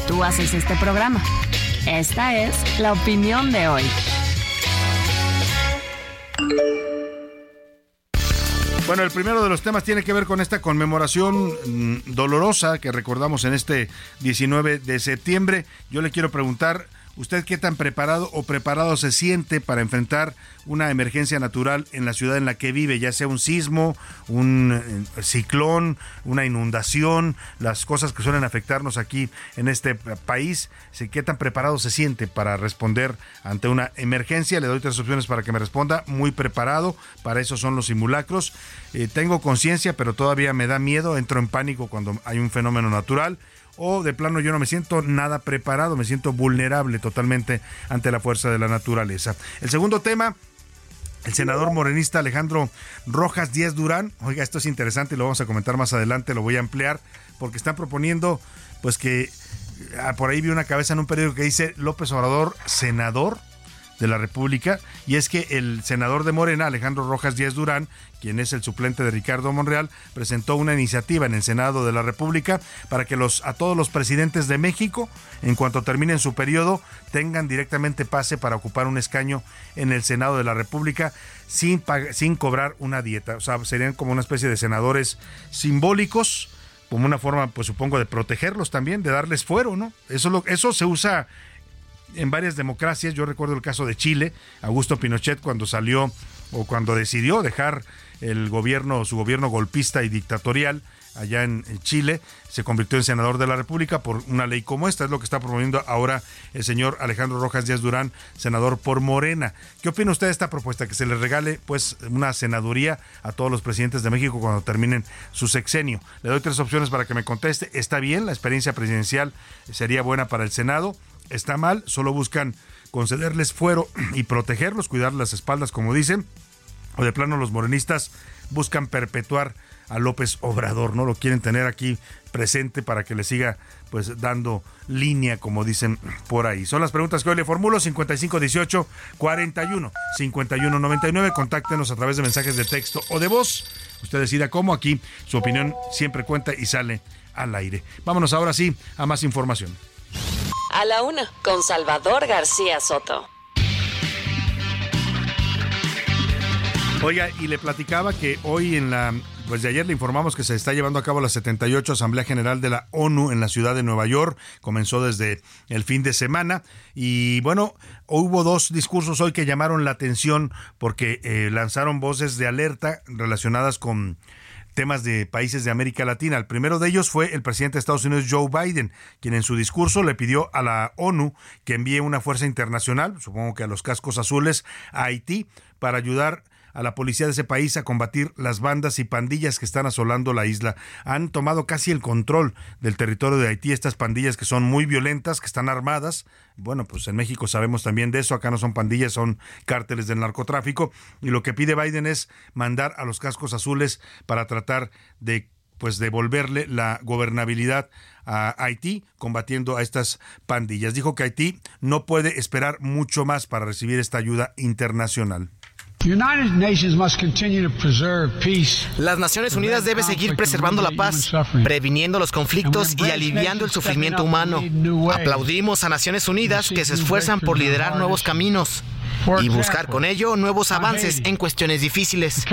Tú haces este programa. Esta es la opinión de hoy. Bueno, el primero de los temas tiene que ver con esta conmemoración mm, dolorosa que recordamos en este 19 de septiembre. Yo le quiero preguntar, ¿Usted qué tan preparado o preparado se siente para enfrentar una emergencia natural en la ciudad en la que vive, ya sea un sismo, un eh, ciclón, una inundación, las cosas que suelen afectarnos aquí en este país? ¿Qué tan preparado se siente para responder ante una emergencia? Le doy tres opciones para que me responda. Muy preparado, para eso son los simulacros. Eh, tengo conciencia, pero todavía me da miedo, entro en pánico cuando hay un fenómeno natural o de plano yo no me siento nada preparado, me siento vulnerable totalmente ante la fuerza de la naturaleza. El segundo tema, el senador morenista Alejandro Rojas Díaz Durán, oiga, esto es interesante y lo vamos a comentar más adelante, lo voy a ampliar, porque están proponiendo, pues que ah, por ahí vi una cabeza en un periódico que dice López Obrador, senador de la República, y es que el senador de Morena, Alejandro Rojas Díaz Durán, quien es el suplente de Ricardo Monreal, presentó una iniciativa en el Senado de la República para que los, a todos los presidentes de México, en cuanto terminen su periodo, tengan directamente pase para ocupar un escaño en el Senado de la República sin, sin cobrar una dieta. O sea, serían como una especie de senadores simbólicos como una forma, pues supongo, de protegerlos también, de darles fuero, ¿no? Eso, lo, eso se usa en varias democracias. Yo recuerdo el caso de Chile, Augusto Pinochet cuando salió o cuando decidió dejar el gobierno, su gobierno golpista y dictatorial allá en, Chile, se convirtió en senador de la República por una ley como esta. Es lo que está promoviendo ahora el señor Alejandro Rojas Díaz Durán, senador por Morena. ¿Qué opina usted de esta propuesta? Que se le regale pues una senaduría a todos los presidentes de México cuando terminen su sexenio. Le doy tres opciones para que me conteste. ¿Está bien? ¿La experiencia presidencial sería buena para el Senado? ¿Está mal? Solo buscan concederles fuero y protegerlos, cuidar las espaldas, como dicen. O de plano los morenistas buscan perpetuar a López Obrador, ¿no? Lo quieren tener aquí presente para que le siga pues dando línea, como dicen por ahí. Son las preguntas que hoy le formulo, 5518 41 5199 Contáctenos a través de mensajes de texto o de voz. Usted decida cómo, aquí su opinión siempre cuenta y sale al aire. Vámonos ahora sí a más información. A la una, con Salvador García Soto. Oiga, y le platicaba que hoy en la pues de ayer le informamos que se está llevando a cabo la 78 Asamblea General de la ONU en la ciudad de Nueva York. Comenzó desde el fin de semana y bueno, hubo dos discursos hoy que llamaron la atención porque eh, lanzaron voces de alerta relacionadas con temas de países de América Latina. El primero de ellos fue el presidente de Estados Unidos, Joe Biden, quien en su discurso le pidió a la ONU que envíe una fuerza internacional, supongo que a los cascos azules, a Haití, para ayudar a la policía de ese país a combatir las bandas y pandillas que están asolando la isla. Han tomado casi el control del territorio de Haití, estas pandillas que son muy violentas, que están armadas. Bueno, pues en México sabemos también de eso, acá no son pandillas, son cárteles del narcotráfico. Y lo que pide Biden es mandar a los cascos azules para tratar de pues devolverle la gobernabilidad a Haití combatiendo a estas pandillas. Dijo que Haití no puede esperar mucho más para recibir esta ayuda internacional. Las Naciones Unidas debe seguir preservando la paz, previniendo los conflictos y aliviando el sufrimiento humano. Aplaudimos a Naciones Unidas que se esfuerzan por liderar nuevos caminos y buscar con ello nuevos avances en cuestiones difíciles.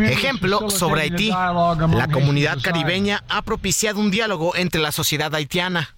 Ejemplo, sobre Haití, la comunidad caribeña ha propiciado un diálogo entre la sociedad haitiana.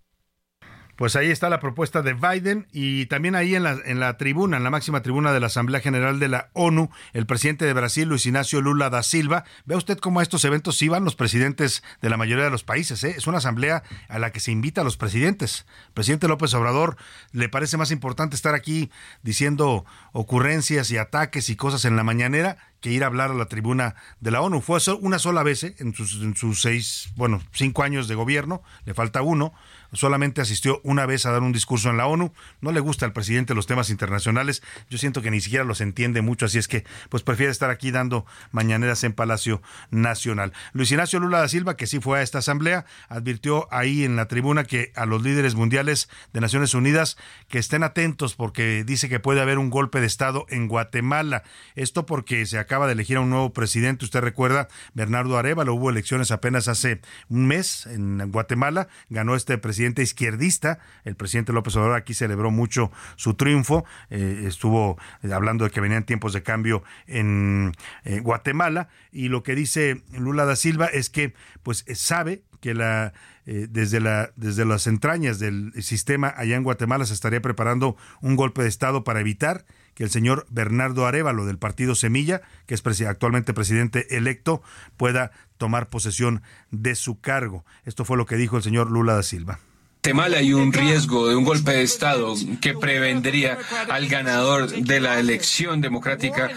Pues ahí está la propuesta de Biden y también ahí en la, en la tribuna, en la máxima tribuna de la Asamblea General de la ONU, el presidente de Brasil, Luis Ignacio Lula da Silva. Ve usted cómo a estos eventos iban los presidentes de la mayoría de los países. ¿eh? Es una asamblea a la que se invita a los presidentes. Presidente López Obrador, ¿le parece más importante estar aquí diciendo ocurrencias y ataques y cosas en la mañanera? que ir a hablar a la tribuna de la ONU. Fue una sola vez ¿eh? en, sus, en sus seis, bueno, cinco años de gobierno, le falta uno, solamente asistió una vez a dar un discurso en la ONU. No le gusta al presidente los temas internacionales. Yo siento que ni siquiera los entiende mucho, así es que pues prefiere estar aquí dando mañaneras en Palacio Nacional. Luis Ignacio Lula da Silva, que sí fue a esta asamblea, advirtió ahí en la tribuna que a los líderes mundiales de Naciones Unidas que estén atentos porque dice que puede haber un golpe de Estado en Guatemala. Esto porque se acaba de elegir a un nuevo presidente. Usted recuerda, Bernardo Arevalo, hubo elecciones apenas hace un mes en Guatemala. Ganó este presidente presidente izquierdista. El presidente López Obrador aquí celebró mucho su triunfo. Eh, estuvo eh, hablando de que venían tiempos de cambio en eh, Guatemala. Y lo que dice Lula da Silva es que pues sabe que la desde, la, desde las entrañas del sistema allá en Guatemala se estaría preparando un golpe de Estado para evitar que el señor Bernardo Arevalo del partido Semilla, que es actualmente presidente electo, pueda tomar posesión de su cargo. Esto fue lo que dijo el señor Lula da Silva. Guatemala hay un riesgo de un golpe de Estado que prevendría al ganador de la elección democrática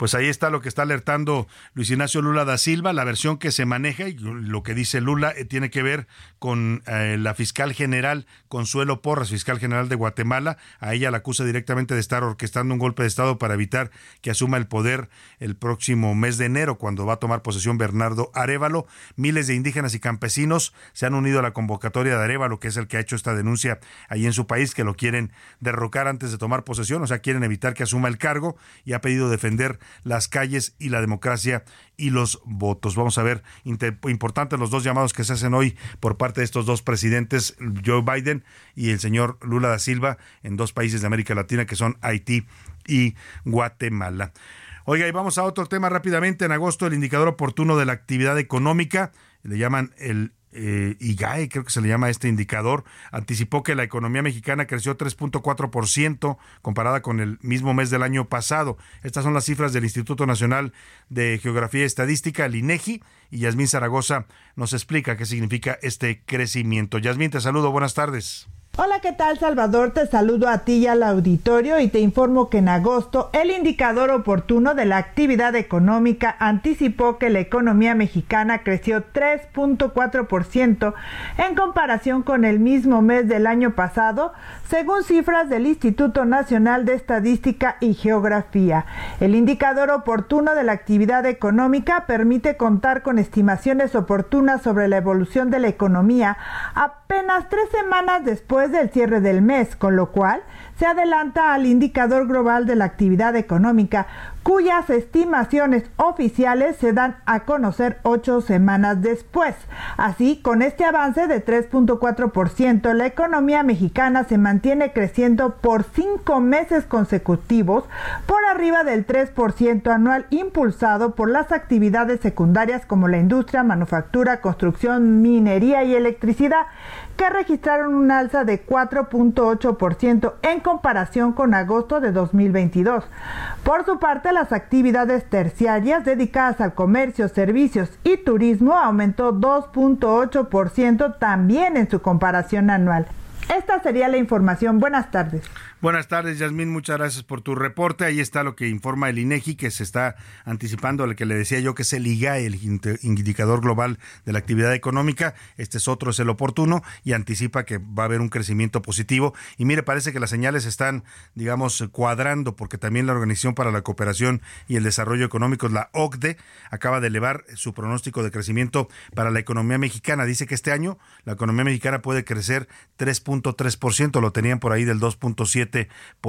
pues ahí está lo que está alertando Luis Ignacio Lula da Silva, la versión que se maneja y lo que dice Lula eh, tiene que ver con eh, la fiscal general Consuelo Porras, fiscal general de Guatemala. A ella la acusa directamente de estar orquestando un golpe de Estado para evitar que asuma el poder el próximo mes de enero, cuando va a tomar posesión Bernardo Arevalo. Miles de indígenas y campesinos se han unido a la convocatoria de Arevalo, que es el que ha hecho esta denuncia ahí en su país, que lo quieren derrocar antes de tomar posesión, o sea, quieren evitar que asuma el cargo y ha pedido defender las calles y la democracia y los votos. Vamos a ver, importantes los dos llamados que se hacen hoy por parte de estos dos presidentes, Joe Biden y el señor Lula da Silva, en dos países de América Latina que son Haití y Guatemala. Oiga, y vamos a otro tema rápidamente. En agosto, el indicador oportuno de la actividad económica, le llaman el eh, IGAE, creo que se le llama este indicador, anticipó que la economía mexicana creció 3.4% comparada con el mismo mes del año pasado. Estas son las cifras del Instituto Nacional de Geografía y Estadística, el INEGI, y Yasmín Zaragoza nos explica qué significa este crecimiento. Yasmín, te saludo, buenas tardes. Hola, ¿qué tal Salvador? Te saludo a ti y al auditorio y te informo que en agosto el indicador oportuno de la actividad económica anticipó que la economía mexicana creció 3.4% en comparación con el mismo mes del año pasado, según cifras del Instituto Nacional de Estadística y Geografía. El indicador oportuno de la actividad económica permite contar con estimaciones oportunas sobre la evolución de la economía apenas tres semanas después del cierre del mes, con lo cual se adelanta al indicador global de la actividad económica, cuyas estimaciones oficiales se dan a conocer ocho semanas después. Así, con este avance de 3.4%, la economía mexicana se mantiene creciendo por cinco meses consecutivos por arriba del 3% anual impulsado por las actividades secundarias como la industria, manufactura, construcción, minería y electricidad, que registraron un alza de 4.8% en comparación con agosto de 2022. Por su parte, las actividades terciarias dedicadas al comercio, servicios y turismo aumentó 2.8% también en su comparación anual. Esta sería la información. Buenas tardes. Buenas tardes, Yasmín. Muchas gracias por tu reporte. Ahí está lo que informa el INEGI, que se está anticipando al que le decía yo que es el IGAE, el indicador global de la actividad económica. Este es otro, es el oportuno y anticipa que va a haber un crecimiento positivo. Y mire, parece que las señales están, digamos, cuadrando, porque también la Organización para la Cooperación y el Desarrollo Económico, la OCDE, acaba de elevar su pronóstico de crecimiento para la economía mexicana. Dice que este año la economía mexicana puede crecer 3.3%, lo tenían por ahí del 2.7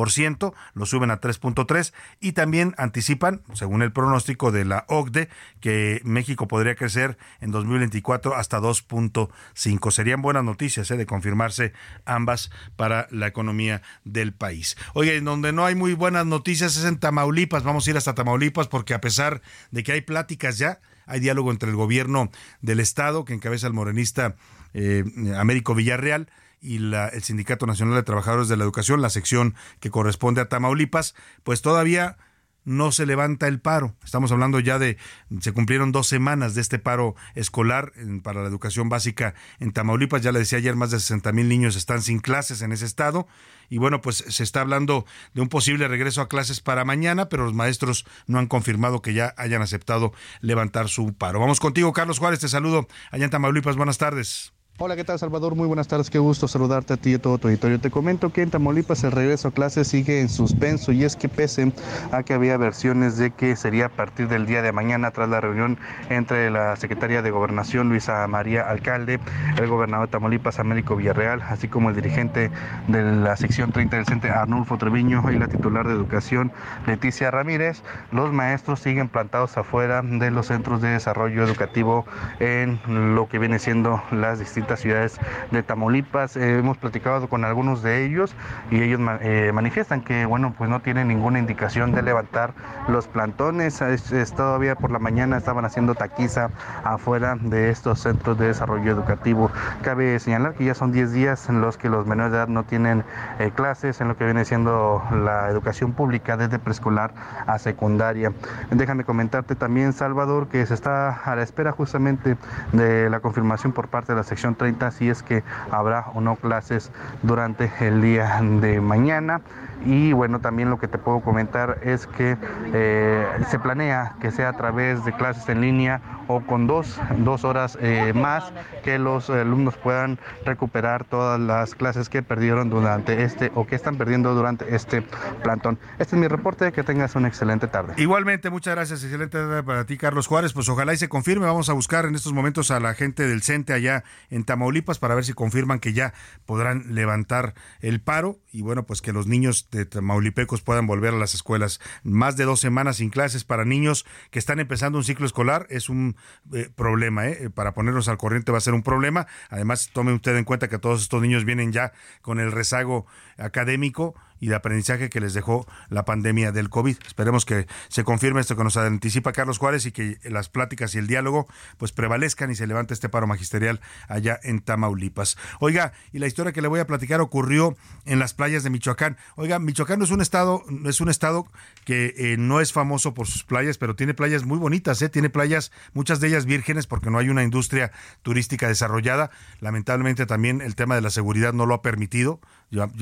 ciento, lo suben a 3.3 y también anticipan, según el pronóstico de la OCDE, que México podría crecer en 2024 hasta 2.5. Serían buenas noticias ¿eh? de confirmarse ambas para la economía del país. Oye, donde no hay muy buenas noticias es en Tamaulipas. Vamos a ir hasta Tamaulipas porque a pesar de que hay pláticas ya, hay diálogo entre el gobierno del estado que encabeza el morenista eh, Américo Villarreal y la, el Sindicato Nacional de Trabajadores de la Educación, la sección que corresponde a Tamaulipas, pues todavía no se levanta el paro. Estamos hablando ya de, se cumplieron dos semanas de este paro escolar para la educación básica en Tamaulipas. Ya le decía ayer, más de 60 mil niños están sin clases en ese estado. Y bueno, pues se está hablando de un posible regreso a clases para mañana, pero los maestros no han confirmado que ya hayan aceptado levantar su paro. Vamos contigo, Carlos Juárez, te saludo allá en Tamaulipas. Buenas tardes. Hola, ¿qué tal Salvador? Muy buenas tardes, qué gusto saludarte a ti y a todo tu auditorio. Te comento que en Tamaulipas el regreso a clases sigue en suspenso y es que pese a que había versiones de que sería a partir del día de mañana tras la reunión entre la secretaria de Gobernación Luisa María Alcalde, el gobernador de Tamaulipas Américo Villarreal, así como el dirigente de la sección 30 del CENTE Arnulfo Treviño y la titular de Educación Leticia Ramírez, los maestros siguen plantados afuera de los centros de desarrollo educativo en lo que viene siendo las distintas ciudades de Tamaulipas. Eh, hemos platicado con algunos de ellos y ellos eh, manifiestan que, bueno, pues no tienen ninguna indicación de levantar los plantones. Es, todavía por la mañana estaban haciendo taquiza afuera de estos centros de desarrollo educativo. Cabe señalar que ya son 10 días en los que los menores de edad no tienen eh, clases en lo que viene siendo la educación pública desde preescolar a secundaria. Déjame comentarte también, Salvador, que se está a la espera justamente de la confirmación por parte de la sección 30 si es que habrá o no clases durante el día de mañana. Y bueno, también lo que te puedo comentar es que eh, se planea que sea a través de clases en línea o con dos, dos horas eh, más que los alumnos puedan recuperar todas las clases que perdieron durante este o que están perdiendo durante este plantón. Este es mi reporte, que tengas una excelente tarde. Igualmente, muchas gracias, excelente tarde para ti, Carlos Juárez. Pues ojalá y se confirme, vamos a buscar en estos momentos a la gente del CENTE allá en Tamaulipas para ver si confirman que ya podrán levantar el paro y bueno, pues que los niños de Tamaulipecos puedan volver a las escuelas. Más de dos semanas sin clases para niños que están empezando un ciclo escolar es un eh, problema, ¿eh? Para ponernos al corriente va a ser un problema. Además, tome usted en cuenta que todos estos niños vienen ya con el rezago académico y de aprendizaje que les dejó la pandemia del COVID. Esperemos que se confirme esto que nos anticipa Carlos Juárez y que las pláticas y el diálogo pues prevalezcan y se levante este paro magisterial allá en Tamaulipas. Oiga, y la historia que le voy a platicar ocurrió en las playas de Michoacán. Oiga, Michoacán no es un estado, es un estado que eh, no es famoso por sus playas, pero tiene playas muy bonitas, ¿eh? tiene playas, muchas de ellas vírgenes porque no hay una industria turística desarrollada. Lamentablemente también el tema de la seguridad no lo ha permitido.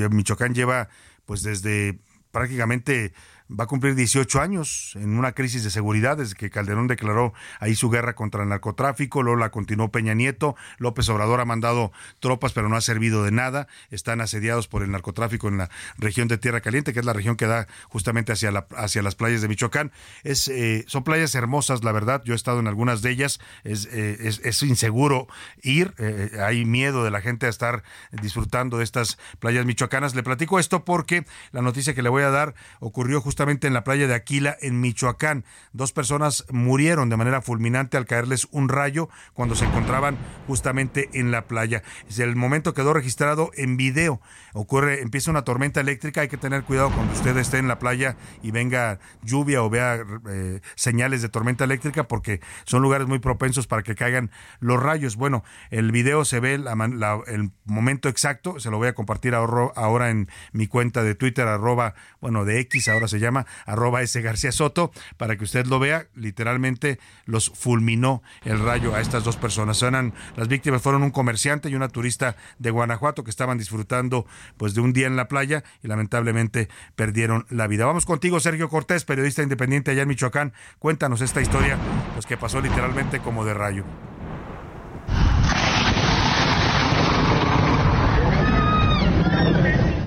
Michoacán lleva pues desde prácticamente va a cumplir 18 años en una crisis de seguridad desde que Calderón declaró ahí su guerra contra el narcotráfico, luego la continuó Peña Nieto, López Obrador ha mandado tropas pero no ha servido de nada, están asediados por el narcotráfico en la región de Tierra Caliente, que es la región que da justamente hacia, la, hacia las playas de Michoacán. Es, eh, son playas hermosas, la verdad, yo he estado en algunas de ellas, es, eh, es, inseguro ir, eh, hay miedo de la gente a estar disfrutando de estas playas michoacanas. Le platico esto porque la noticia que le voy a dar ocurrió justamente en la playa de Aquila, en Michoacán. Dos personas murieron de manera fulminante al caerles un rayo cuando se encontraban justamente en la playa. El momento quedó registrado en video. Ocurre, empieza una tormenta eléctrica. Hay que tener cuidado cuando usted esté en la playa y venga lluvia o vea eh, señales de tormenta eléctrica porque son lugares muy propensos para que caigan los rayos. Bueno, el video se ve el momento exacto. Se lo voy a compartir ahora en mi cuenta de Twitter, arroba, bueno, de X, ahora se llama arroba ese García Soto, para que usted lo vea. Literalmente los fulminó el rayo a estas dos personas. las víctimas fueron un comerciante y una turista de Guanajuato que estaban disfrutando pues de un día en la playa y lamentablemente perdieron la vida. Vamos contigo, Sergio Cortés, periodista independiente allá en Michoacán. Cuéntanos esta historia, pues que pasó literalmente como de rayo.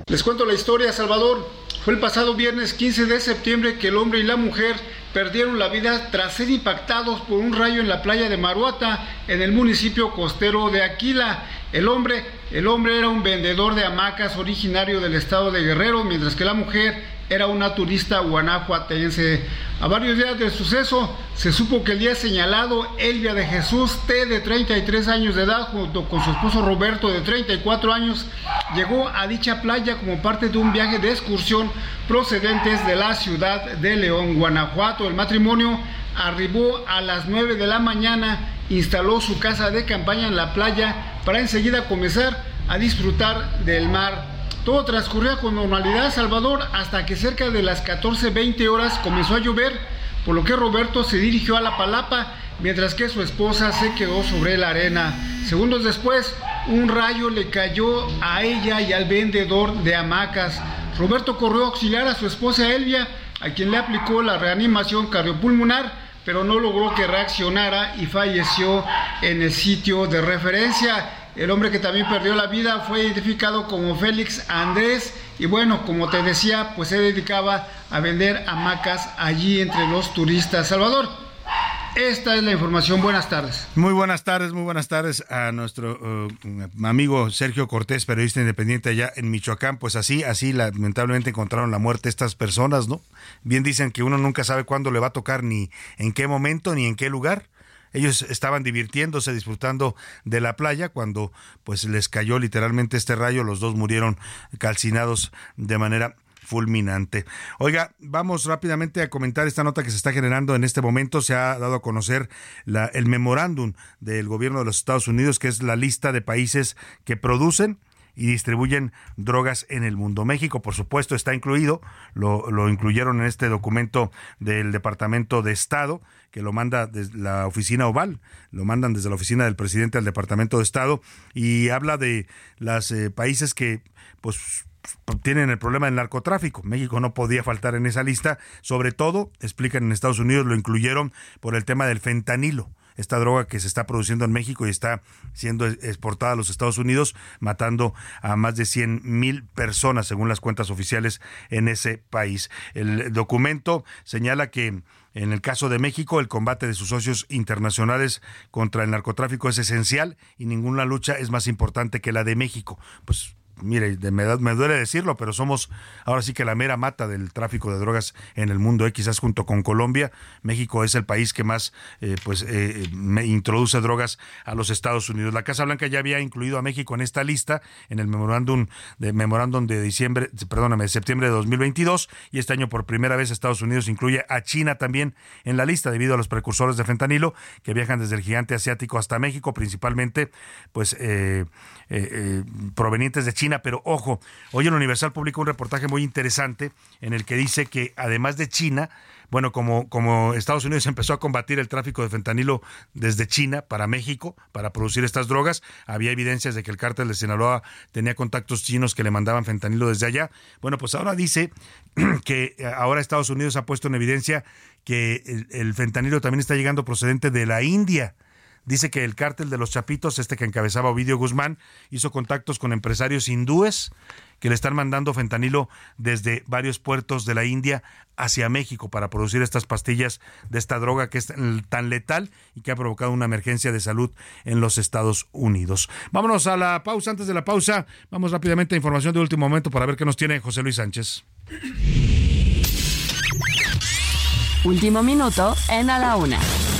Les cuento la historia, Salvador. Fue el pasado viernes 15 de septiembre que el hombre y la mujer perdieron la vida tras ser impactados por un rayo en la playa de Maruata, en el municipio costero de Aquila. El hombre, el hombre era un vendedor de hamacas originario del estado de Guerrero, mientras que la mujer era una turista guanajuatense. A varios días del suceso, se supo que el día señalado, Elvia de Jesús T, de 33 años de edad, junto con su esposo Roberto, de 34 años, llegó a dicha playa como parte de un viaje de excursión procedentes de la ciudad de León, Guanajuato. El matrimonio arribó a las 9 de la mañana, instaló su casa de campaña en la playa para enseguida comenzar a disfrutar del mar todo transcurría con normalidad, Salvador, hasta que cerca de las 14.20 horas comenzó a llover, por lo que Roberto se dirigió a la palapa, mientras que su esposa se quedó sobre la arena. Segundos después, un rayo le cayó a ella y al vendedor de hamacas. Roberto corrió a auxiliar a su esposa Elvia, a quien le aplicó la reanimación cardiopulmonar, pero no logró que reaccionara y falleció en el sitio de referencia. El hombre que también perdió la vida fue identificado como Félix Andrés y bueno, como te decía, pues se dedicaba a vender hamacas allí entre los turistas. Salvador, esta es la información. Buenas tardes. Muy buenas tardes, muy buenas tardes a nuestro uh, amigo Sergio Cortés, periodista independiente allá en Michoacán. Pues así, así lamentablemente encontraron la muerte estas personas, ¿no? Bien dicen que uno nunca sabe cuándo le va a tocar ni en qué momento ni en qué lugar. Ellos estaban divirtiéndose, disfrutando de la playa cuando pues les cayó literalmente este rayo, los dos murieron calcinados de manera fulminante. Oiga, vamos rápidamente a comentar esta nota que se está generando en este momento. Se ha dado a conocer la, el memorándum del gobierno de los Estados Unidos, que es la lista de países que producen y distribuyen drogas en el mundo. México, por supuesto, está incluido, lo, lo incluyeron en este documento del Departamento de Estado, que lo manda desde la oficina oval, lo mandan desde la oficina del presidente al Departamento de Estado, y habla de los eh, países que, pues, tienen el problema del narcotráfico. México no podía faltar en esa lista, sobre todo, explican en Estados Unidos, lo incluyeron por el tema del fentanilo esta droga que se está produciendo en México y está siendo exportada a los Estados Unidos, matando a más de 100 mil personas, según las cuentas oficiales en ese país. El documento señala que en el caso de México, el combate de sus socios internacionales contra el narcotráfico es esencial y ninguna lucha es más importante que la de México. Pues mire, me, me duele decirlo, pero somos ahora sí que la mera mata del tráfico de drogas en el mundo, eh, quizás junto con Colombia. México es el país que más eh, pues eh, me introduce drogas a los Estados Unidos. La Casa Blanca ya había incluido a México en esta lista, en el memorándum de memorándum de diciembre, perdóname, de septiembre de 2022, y este año por primera vez Estados Unidos incluye a China también en la lista debido a los precursores de fentanilo que viajan desde el gigante asiático hasta México, principalmente pues eh, eh, eh, provenientes de China. Pero ojo, hoy el Universal publicó un reportaje muy interesante en el que dice que además de China, bueno, como, como Estados Unidos empezó a combatir el tráfico de fentanilo desde China para México para producir estas drogas, había evidencias de que el cártel de Sinaloa tenía contactos chinos que le mandaban fentanilo desde allá. Bueno, pues ahora dice que ahora Estados Unidos ha puesto en evidencia que el, el fentanilo también está llegando procedente de la India. Dice que el cártel de los Chapitos, este que encabezaba Ovidio Guzmán, hizo contactos con empresarios hindúes que le están mandando fentanilo desde varios puertos de la India hacia México para producir estas pastillas de esta droga que es tan letal y que ha provocado una emergencia de salud en los Estados Unidos. Vámonos a la pausa. Antes de la pausa, vamos rápidamente a información de último momento para ver qué nos tiene José Luis Sánchez. Último minuto en A la Una,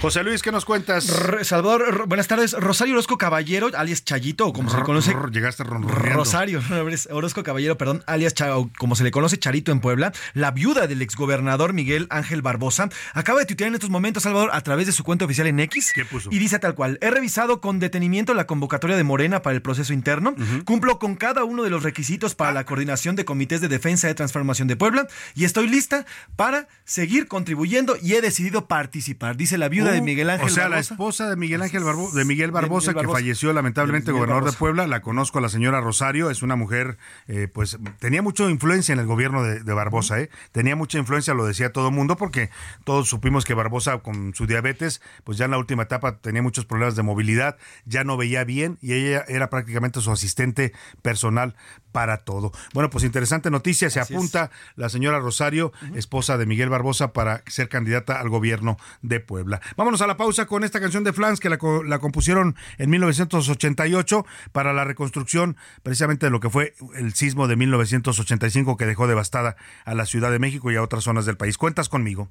José Luis, ¿qué nos cuentas? R- Salvador, r- buenas tardes. Rosario Orozco Caballero, alias Chayito, o como se le conoce. Rrr, Llegaste ronroneando. Rosario Orozco Caballero, perdón, alias Cha- o como se le conoce Charito en Puebla, la viuda del exgobernador Miguel Ángel Barbosa, acaba de tuitear en estos momentos, Salvador, a través de su cuenta oficial en X. Y dice tal cual: He revisado con detenimiento la convocatoria de Morena para el proceso interno. Cumplo con cada uno de los requisitos para la coordinación de comités de defensa de transformación de Puebla y estoy lista para seguir contribuyendo y he decidido participar. Dice la viuda de Miguel Ángel O sea, la Barbosa. esposa de Miguel Ángel Barbo- de Miguel Barbosa, Miguel que Barbosa. falleció lamentablemente De gobernador de Barbosa. Puebla. La conozco a la señora Rosario, es una mujer, eh, pues tenía mucha influencia en el gobierno de, de Barbosa, ¿eh? Tenía mucha influencia, lo decía todo el mundo, porque todos supimos que Barbosa con su diabetes, pues ya en la última etapa tenía muchos problemas de movilidad, ya no veía bien y ella era prácticamente su asistente personal para todo. Bueno, pues interesante noticia, se Así es. apunta la señora Rosario, esposa de Miguel Barbosa, para ser candidata al gobierno de Puebla. Vámonos a la pausa con esta canción de Flans que la, la compusieron en 1988 para la reconstrucción precisamente de lo que fue el sismo de 1985 que dejó devastada a la Ciudad de México y a otras zonas del país. Cuentas conmigo.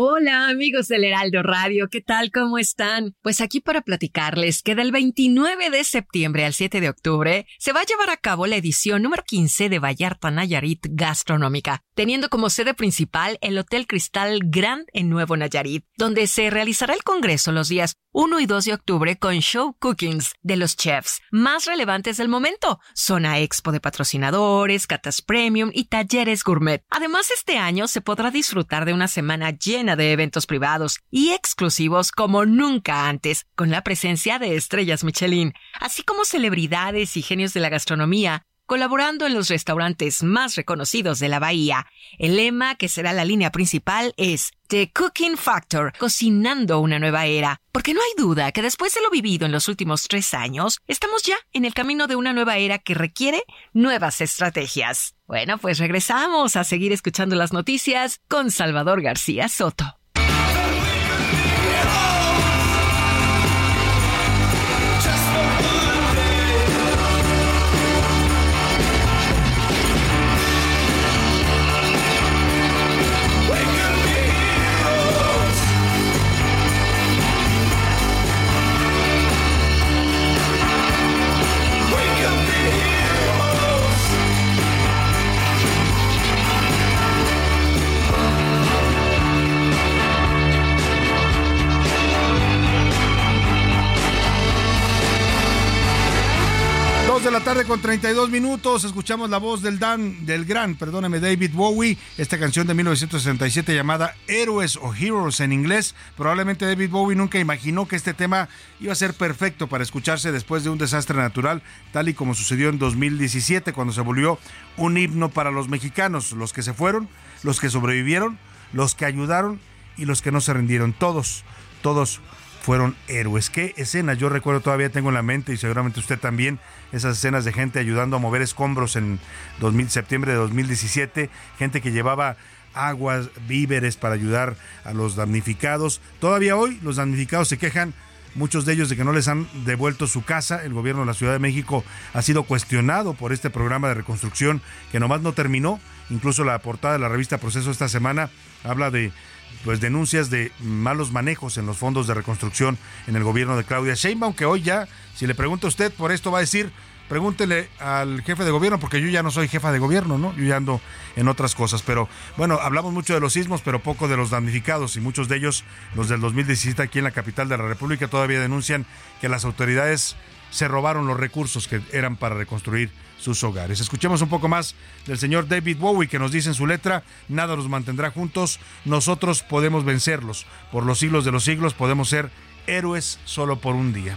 Hola amigos del Heraldo Radio, ¿qué tal? ¿Cómo están? Pues aquí para platicarles que del 29 de septiembre al 7 de octubre se va a llevar a cabo la edición número 15 de Vallarta Nayarit Gastronómica, teniendo como sede principal el Hotel Cristal Grand en Nuevo Nayarit, donde se realizará el congreso los días 1 y 2 de octubre con show cookings de los chefs más relevantes del momento, zona expo de patrocinadores, catas premium y talleres gourmet. Además, este año se podrá disfrutar de una semana llena de eventos privados y exclusivos como nunca antes, con la presencia de estrellas Michelin, así como celebridades y genios de la gastronomía, colaborando en los restaurantes más reconocidos de la bahía. El lema que será la línea principal es The Cooking Factor, cocinando una nueva era. Porque no hay duda que después de lo vivido en los últimos tres años, estamos ya en el camino de una nueva era que requiere nuevas estrategias. Bueno, pues regresamos a seguir escuchando las noticias con Salvador García Soto. De la tarde con 32 minutos, escuchamos la voz del Dan, del gran, perdóneme, David Bowie, esta canción de 1967 llamada Héroes o Heroes en inglés. Probablemente David Bowie nunca imaginó que este tema iba a ser perfecto para escucharse después de un desastre natural, tal y como sucedió en 2017, cuando se volvió un himno para los mexicanos, los que se fueron, los que sobrevivieron, los que ayudaron y los que no se rindieron. Todos, todos fueron héroes. ¿Qué escena? Yo recuerdo todavía tengo en la mente y seguramente usted también esas escenas de gente ayudando a mover escombros en 2000, septiembre de 2017, gente que llevaba aguas, víveres para ayudar a los damnificados. Todavía hoy los damnificados se quejan muchos de ellos de que no les han devuelto su casa. El gobierno de la Ciudad de México ha sido cuestionado por este programa de reconstrucción que nomás no terminó. Incluso la portada de la revista Proceso esta semana habla de pues denuncias de malos manejos en los fondos de reconstrucción en el gobierno de Claudia Sheinbaum, que hoy ya, si le pregunta a usted por esto, va a decir, pregúntele al jefe de gobierno, porque yo ya no soy jefa de gobierno, ¿no? Yo ya ando en otras cosas. Pero bueno, hablamos mucho de los sismos, pero poco de los damnificados, y muchos de ellos, los del 2017 aquí en la capital de la República, todavía denuncian que las autoridades se robaron los recursos que eran para reconstruir sus hogares. Escuchemos un poco más del señor David Bowie que nos dice en su letra, nada nos mantendrá juntos, nosotros podemos vencerlos, por los siglos de los siglos podemos ser héroes solo por un día.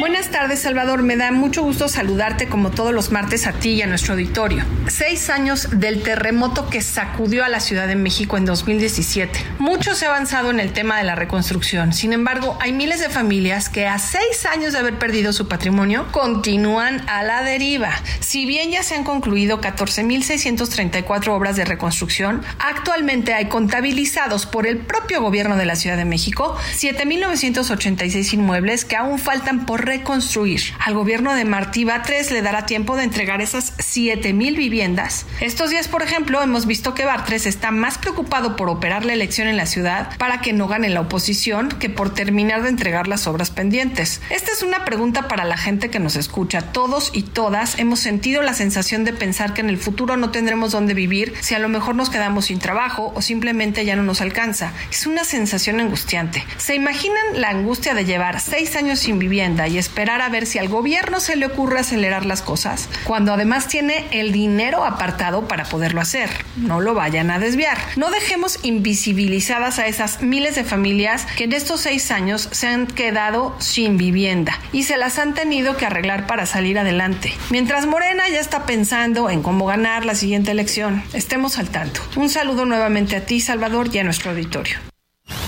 Buenas tardes, Salvador. Me da mucho gusto saludarte como todos los martes a ti y a nuestro auditorio. Seis años del terremoto que sacudió a la Ciudad de México en 2017. Mucho se avanzado en el tema de la reconstrucción. Sin embargo, hay miles de familias que a seis años de haber perdido su patrimonio continúan a la deriva. Si bien ya se han concluido 14.634 obras de reconstrucción, actualmente hay contabilizados por el propio gobierno de la Ciudad de México 7.986 inmuebles que aún faltan por reconstruir. Al gobierno de Martí Batres le dará tiempo de entregar esas 7.000 viviendas. Estos días, por ejemplo, hemos visto que Batres está más preocupado por operar la elección en la ciudad para que no gane la oposición que por terminar de entregar las obras pendientes. Esta es una pregunta para la gente que nos escucha. Todos y todas hemos sentido la sensación de pensar que en el futuro no tendremos dónde vivir si a lo mejor nos quedamos sin trabajo o simplemente ya no nos alcanza. Es una sensación angustiante. ¿Se imaginan la angustia de llevar seis años sin vivienda y esperar a ver si al gobierno se le ocurre acelerar las cosas, cuando además tiene el dinero apartado para poderlo hacer. No lo vayan a desviar. No dejemos invisibilizadas a esas miles de familias que en estos seis años se han quedado sin vivienda y se las han tenido que arreglar para salir adelante. Mientras Morena ya está pensando en cómo ganar la siguiente elección, estemos al tanto. Un saludo nuevamente a ti, Salvador, y a nuestro auditorio.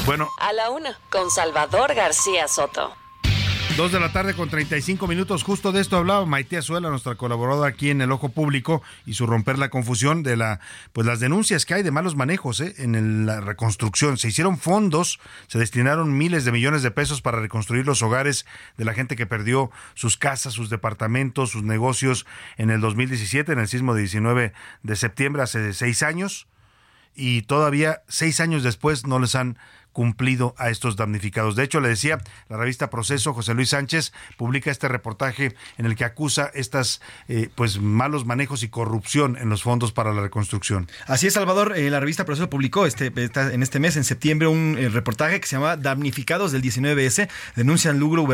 Bueno, A la una, con Salvador García Soto. Dos de la tarde con 35 minutos. Justo de esto hablaba Maite Azuela, nuestra colaboradora aquí en El Ojo Público, y su romper la confusión de la, pues las denuncias que hay de malos manejos ¿eh? en la reconstrucción. Se hicieron fondos, se destinaron miles de millones de pesos para reconstruir los hogares de la gente que perdió sus casas, sus departamentos, sus negocios en el 2017, en el sismo de 19 de septiembre, hace seis años y todavía seis años después no les han cumplido a estos damnificados. De hecho, le decía, la revista Proceso, José Luis Sánchez, publica este reportaje en el que acusa estas eh, pues malos manejos y corrupción en los fondos para la reconstrucción. Así es, Salvador. eh, la revista Proceso publicó este, en este mes, en septiembre, un eh, reportaje que se llama Damnificados del 19S. Denuncian lucro,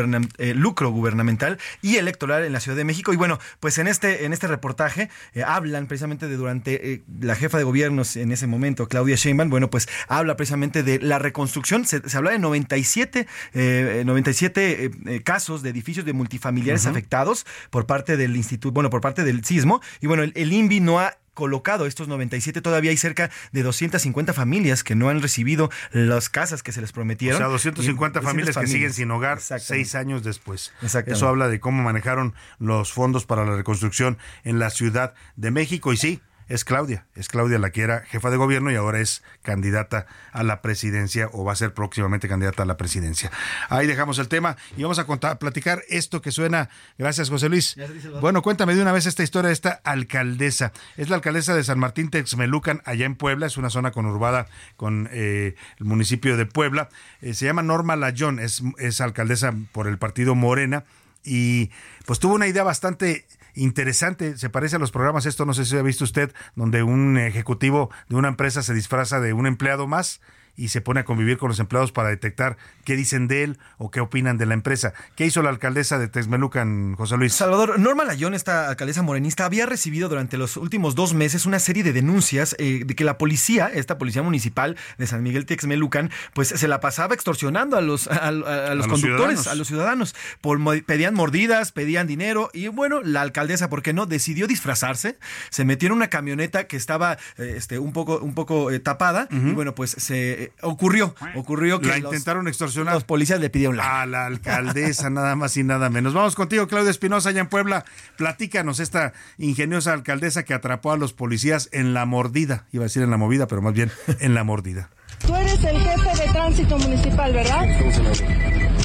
lucro gubernamental y electoral en la Ciudad de México. Y bueno, pues en este, en este reportaje hablan precisamente de durante la jefa de gobiernos en ese momento, Claudia Sheinbaum, bueno, pues habla precisamente de la reconstrucción. Se, se habla de 97, eh, 97 eh, eh, casos de edificios de multifamiliares afectados por parte del instituto, bueno, por parte del sismo. Y bueno, el, el INVI no ha colocado estos 97, todavía hay cerca de 250 familias que no han recibido las casas que se les prometieron. O sea, 250 Y- familias que 200 siguen sin hogar seis años después. Eso habla de cómo manejaron los fondos para la reconstrucción en la Ciudad de México. Y sí, es Claudia. Es Claudia la que era jefa de gobierno y ahora es candidata a la presidencia o va a ser próximamente candidata a la presidencia. Ahí dejamos el tema y vamos a contar, platicar esto que suena. Gracias, José Luis. Bueno, cuéntame de una vez esta historia de esta alcaldesa. Es la alcaldesa de San Martín Texmelucan, allá en Puebla. Es una zona conurbada con eh, el municipio de Puebla. Eh, se llama Norma Layón, es, es alcaldesa por el partido Morena y pues tuvo una idea bastante interesante, se parece a los programas, esto no sé si ha visto usted, donde un ejecutivo de una empresa se disfraza de un empleado más y se pone a convivir con los empleados para detectar qué dicen de él o qué opinan de la empresa. ¿Qué hizo la alcaldesa de Texmelucan, José Luis? Salvador, Norma Layón, esta alcaldesa morenista, había recibido durante los últimos dos meses una serie de denuncias eh, de que la policía, esta policía municipal de San Miguel Texmelucan, pues se la pasaba extorsionando a los, a, a- a los los conductores, ciudadanos. a los ciudadanos. Por, pedían mordidas, pedían dinero y bueno, la alcaldesa, ¿por qué no? Decidió disfrazarse, se metió en una camioneta que estaba eh, este, un poco, un poco eh, tapada y bueno, pues se eh, ocurrió, ocurrió que La los- intentaron extorsionar. los policías le pidieron la A la alcaldesa, nada más y nada menos. Vamos contigo, Claudia Espinosa, allá en Puebla. Platícanos esta ingeniosa alcaldesa que atrapó a los policías en la mordida. Iba a decir en la movida, pero más bien en la mordida. Tú eres el jefe de tránsito municipal, ¿verdad?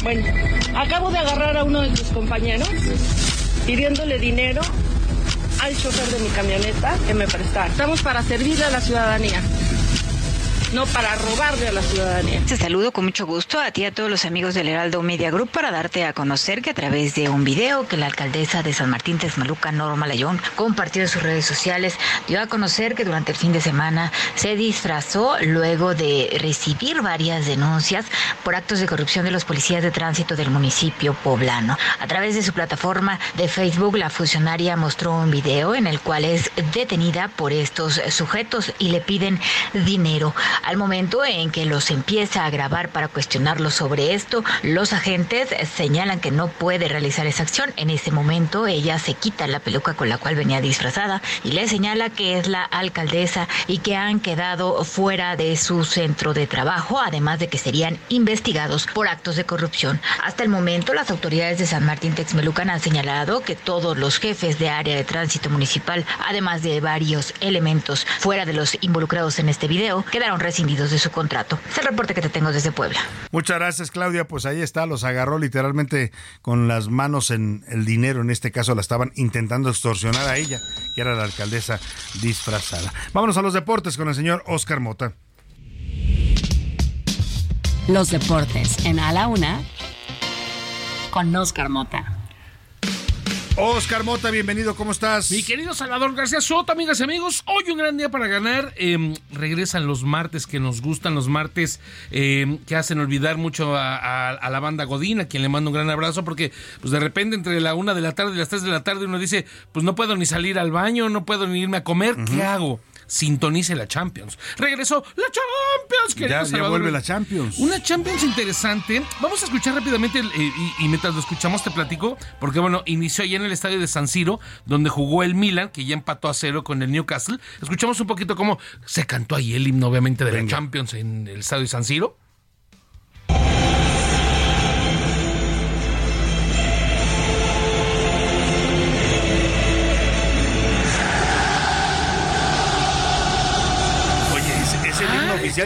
Bueno, acabo de agarrar a uno de tus compañeros pidiéndole dinero al chofer de mi camioneta que me prestara. Estamos para servirle a la ciudadanía, no para robarle a la ciudadanía. Te saludo con mucho gusto a ti y a todos los amigos del Heraldo Media Group para darte a conocer que a través de un video que la alcaldesa de San Martín Texmaluca, Norma Layón, compartió en sus redes sociales, dio a conocer que durante el fin de semana se disfrazó luego de recibir varias denuncias por actos de corrupción de los policías de tránsito del municipio poblano. A través de su plataforma de Facebook, la funcionaria mostró un video en el cual es detenida por estos sujetos y le piden dinero. Al momento en que los empieza a grabar para cuestionarlos sobre esto, los agentes señalan que no puede realizar esa acción. En ese momento ella se quita la peluca con la cual venía disfrazada y le señala que es la alcaldesa y que han quedado fuera de su centro de trabajo, además de que serían investigados por actos de corrupción. Hasta el momento, las autoridades de San Martín Texmelucan han señalado que todos los jefes de área de tránsito municipal, además de varios elementos fuera de los involucrados en este video, quedaron rescindidos de su contrato. Es el reporte que te tengo desde Puebla. Muchas gracias, Claudia. Pues ahí está, los agarró literalmente con las manos en el dinero. En este caso la estaban intentando extorsionar a ella, que era la alcaldesa disfrazada. Vámonos a los deportes con el señor Oscar Mota. Los deportes en A la Una con Oscar Mota. Oscar Mota, bienvenido, ¿cómo estás? Mi querido Salvador García Soto, amigas y amigos, hoy un gran día para ganar. Eh, regresan los martes que nos gustan, los martes eh, que hacen olvidar mucho a, a- a la banda Godín, a quien le mando un gran abrazo, porque pues de repente entre la una de la tarde y las tres de la tarde uno dice, pues no puedo ni salir al baño, no puedo ni irme a comer, ¿qué hago? Sintonice la Champions. Regresó la Champions, querido Ya, ya vuelve la Champions. Una Champions interesante. Vamos a escuchar rápidamente, el- eh, y, y mientras lo escuchamos te platico, porque bueno, inició allá en el estadio de San Siro, donde jugó el Milan, que ya empató a cero con el Newcastle. Escuchamos un poquito cómo se cantó ahí el himno, obviamente, de la Champions en el estadio de San Siro.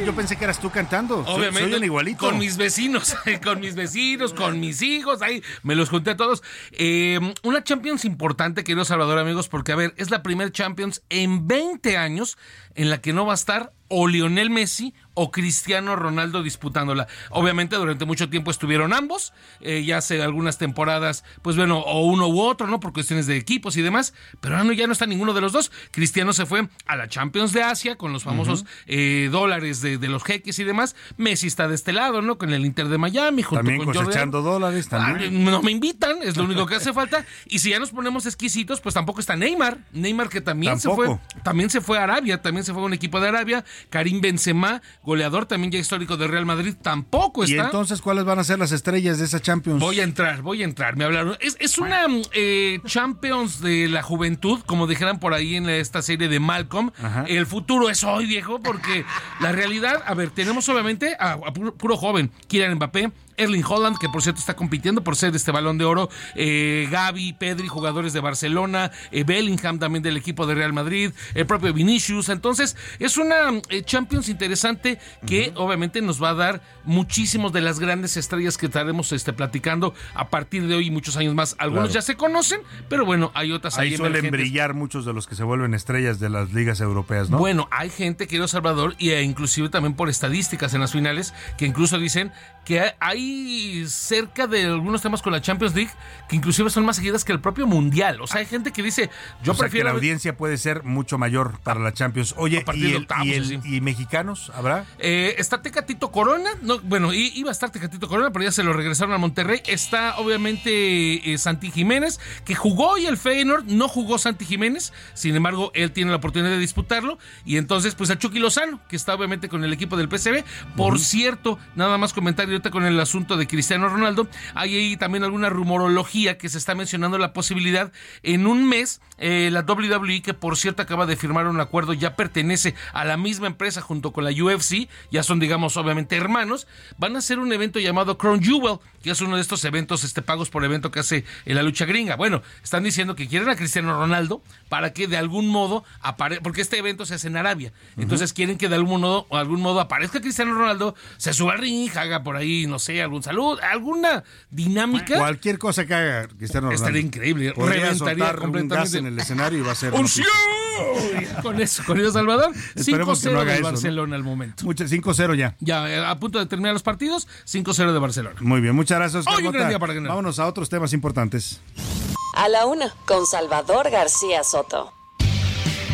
Yo pensé que eras tú cantando. Obviamente. Se oyen igualito. Con mis vecinos, con mis vecinos, con mis hijos, ahí me los junté a todos. Eh, una Champions importante, querido Salvador, amigos, porque a ver, es la primera Champions en 20 años en la que no va a estar o Lionel Messi o Cristiano Ronaldo disputándola. Obviamente durante mucho tiempo estuvieron ambos, eh, ya hace algunas temporadas, pues bueno, o uno u otro, ¿no? Por cuestiones de equipos y demás, pero ahora no, ya no está ninguno de los dos. Cristiano se fue a la Champions de Asia con los famosos eh, dólares de, de los jeques y demás. Messi está de este lado, ¿no? Con el Inter de Miami, junto También con Jordan. cosechando dólares, también. Ah, no me invitan, es lo único que hace falta. Y si ya nos ponemos exquisitos, pues tampoco está Neymar. Neymar que también se fue, también se fue a Arabia, también se fue a un equipo de Arabia. Karim Benzema, goleador también ya histórico de Real Madrid, tampoco ¿Y está. entonces cuáles van a ser las estrellas de esa Champions? Voy a entrar, voy a entrar. Me hablaron. Es, es una mm, eh, Champions de la juventud, como dijeran por ahí en esta serie de Malcolm. El futuro es hoy, viejo, porque la realidad, a ver, tenemos obviamente a, a puro, puro joven. Kylian Mbappé, Erling Holland, que por cierto está compitiendo por ser este balón de oro, eh, Gaby, Pedri, jugadores de Barcelona, eh, Bellingham también del equipo de Real Madrid, el propio Vinicius. Entonces, es una eh, Champions interesante que obviamente nos va a dar muchísimos de las grandes estrellas que estaremos este, platicando a partir de hoy y muchos años más. Algunos Claro. ya se conocen, pero bueno, hay otras Ahí suelen emergentes. brillar muchos de los que se vuelven estrellas de las ligas europeas, ¿no? Bueno, hay gente, querido Salvador, y eh, inclusive también por estadísticas en las finales, que incluso dicen que hay- hay cerca de algunos temas con la Champions League que inclusive son más seguidas que el propio Mundial. O sea, hay gente que dice, yo o sea, prefiero... que la audiencia puede ser mucho mayor para la Champions. Oye, ¿y, de el- octavos, y el- así. y mexicanos habrá? Eh, está Tecatito Corona, no, bueno, iba a estar Tecatito Corona, pero ya se lo regresaron a Monterrey. Está obviamente eh, Santi Jiménez, que jugó y el Feyenoord no jugó Santi Jiménez, sin embargo, él tiene la oportunidad de disputarlo. Y entonces, pues a Chucky Lozano, que está obviamente con el equipo del PCB. Por cierto, nada más comentario ahorita con el asunto de Cristiano Ronaldo. Hay ahí también alguna rumorología que se está mencionando la posibilidad en un mes, eh, la WWE, que por cierto acaba de firmar un acuerdo, ya pertenece a la misma empresa junto con la UFC, ya son, digamos, obviamente hermanos, van a hacer un evento llamado Crown Jewel, que es uno de estos eventos, este pagos por evento que hace en la lucha gringa. Bueno, están diciendo que quieren a Cristiano Ronaldo para que de algún modo aparezca, porque este evento se hace en Arabia, entonces quieren que de algún modo, algún modo aparezca Cristiano Ronaldo, se suba al ring, haga por ahí, no sé, algún salud, alguna dinámica. Cualquier cosa que haga Cristiano Ronaldo. Estaría increíble, Podría reventaría soltar un completamente. gas en el escenario y va a ser. Con eso, con eso, Salvador. Esperemos que 5-0 no haga de. Barcelona al momento. Mucho- 5-0 ya. Ya, eh, a punto de terminar los partidos, 5-0 de Barcelona. Muy bien, muchas gracias. Hoy un gran día para ganar. Vámonos a otros temas importantes. A la una, con Salvador García Soto.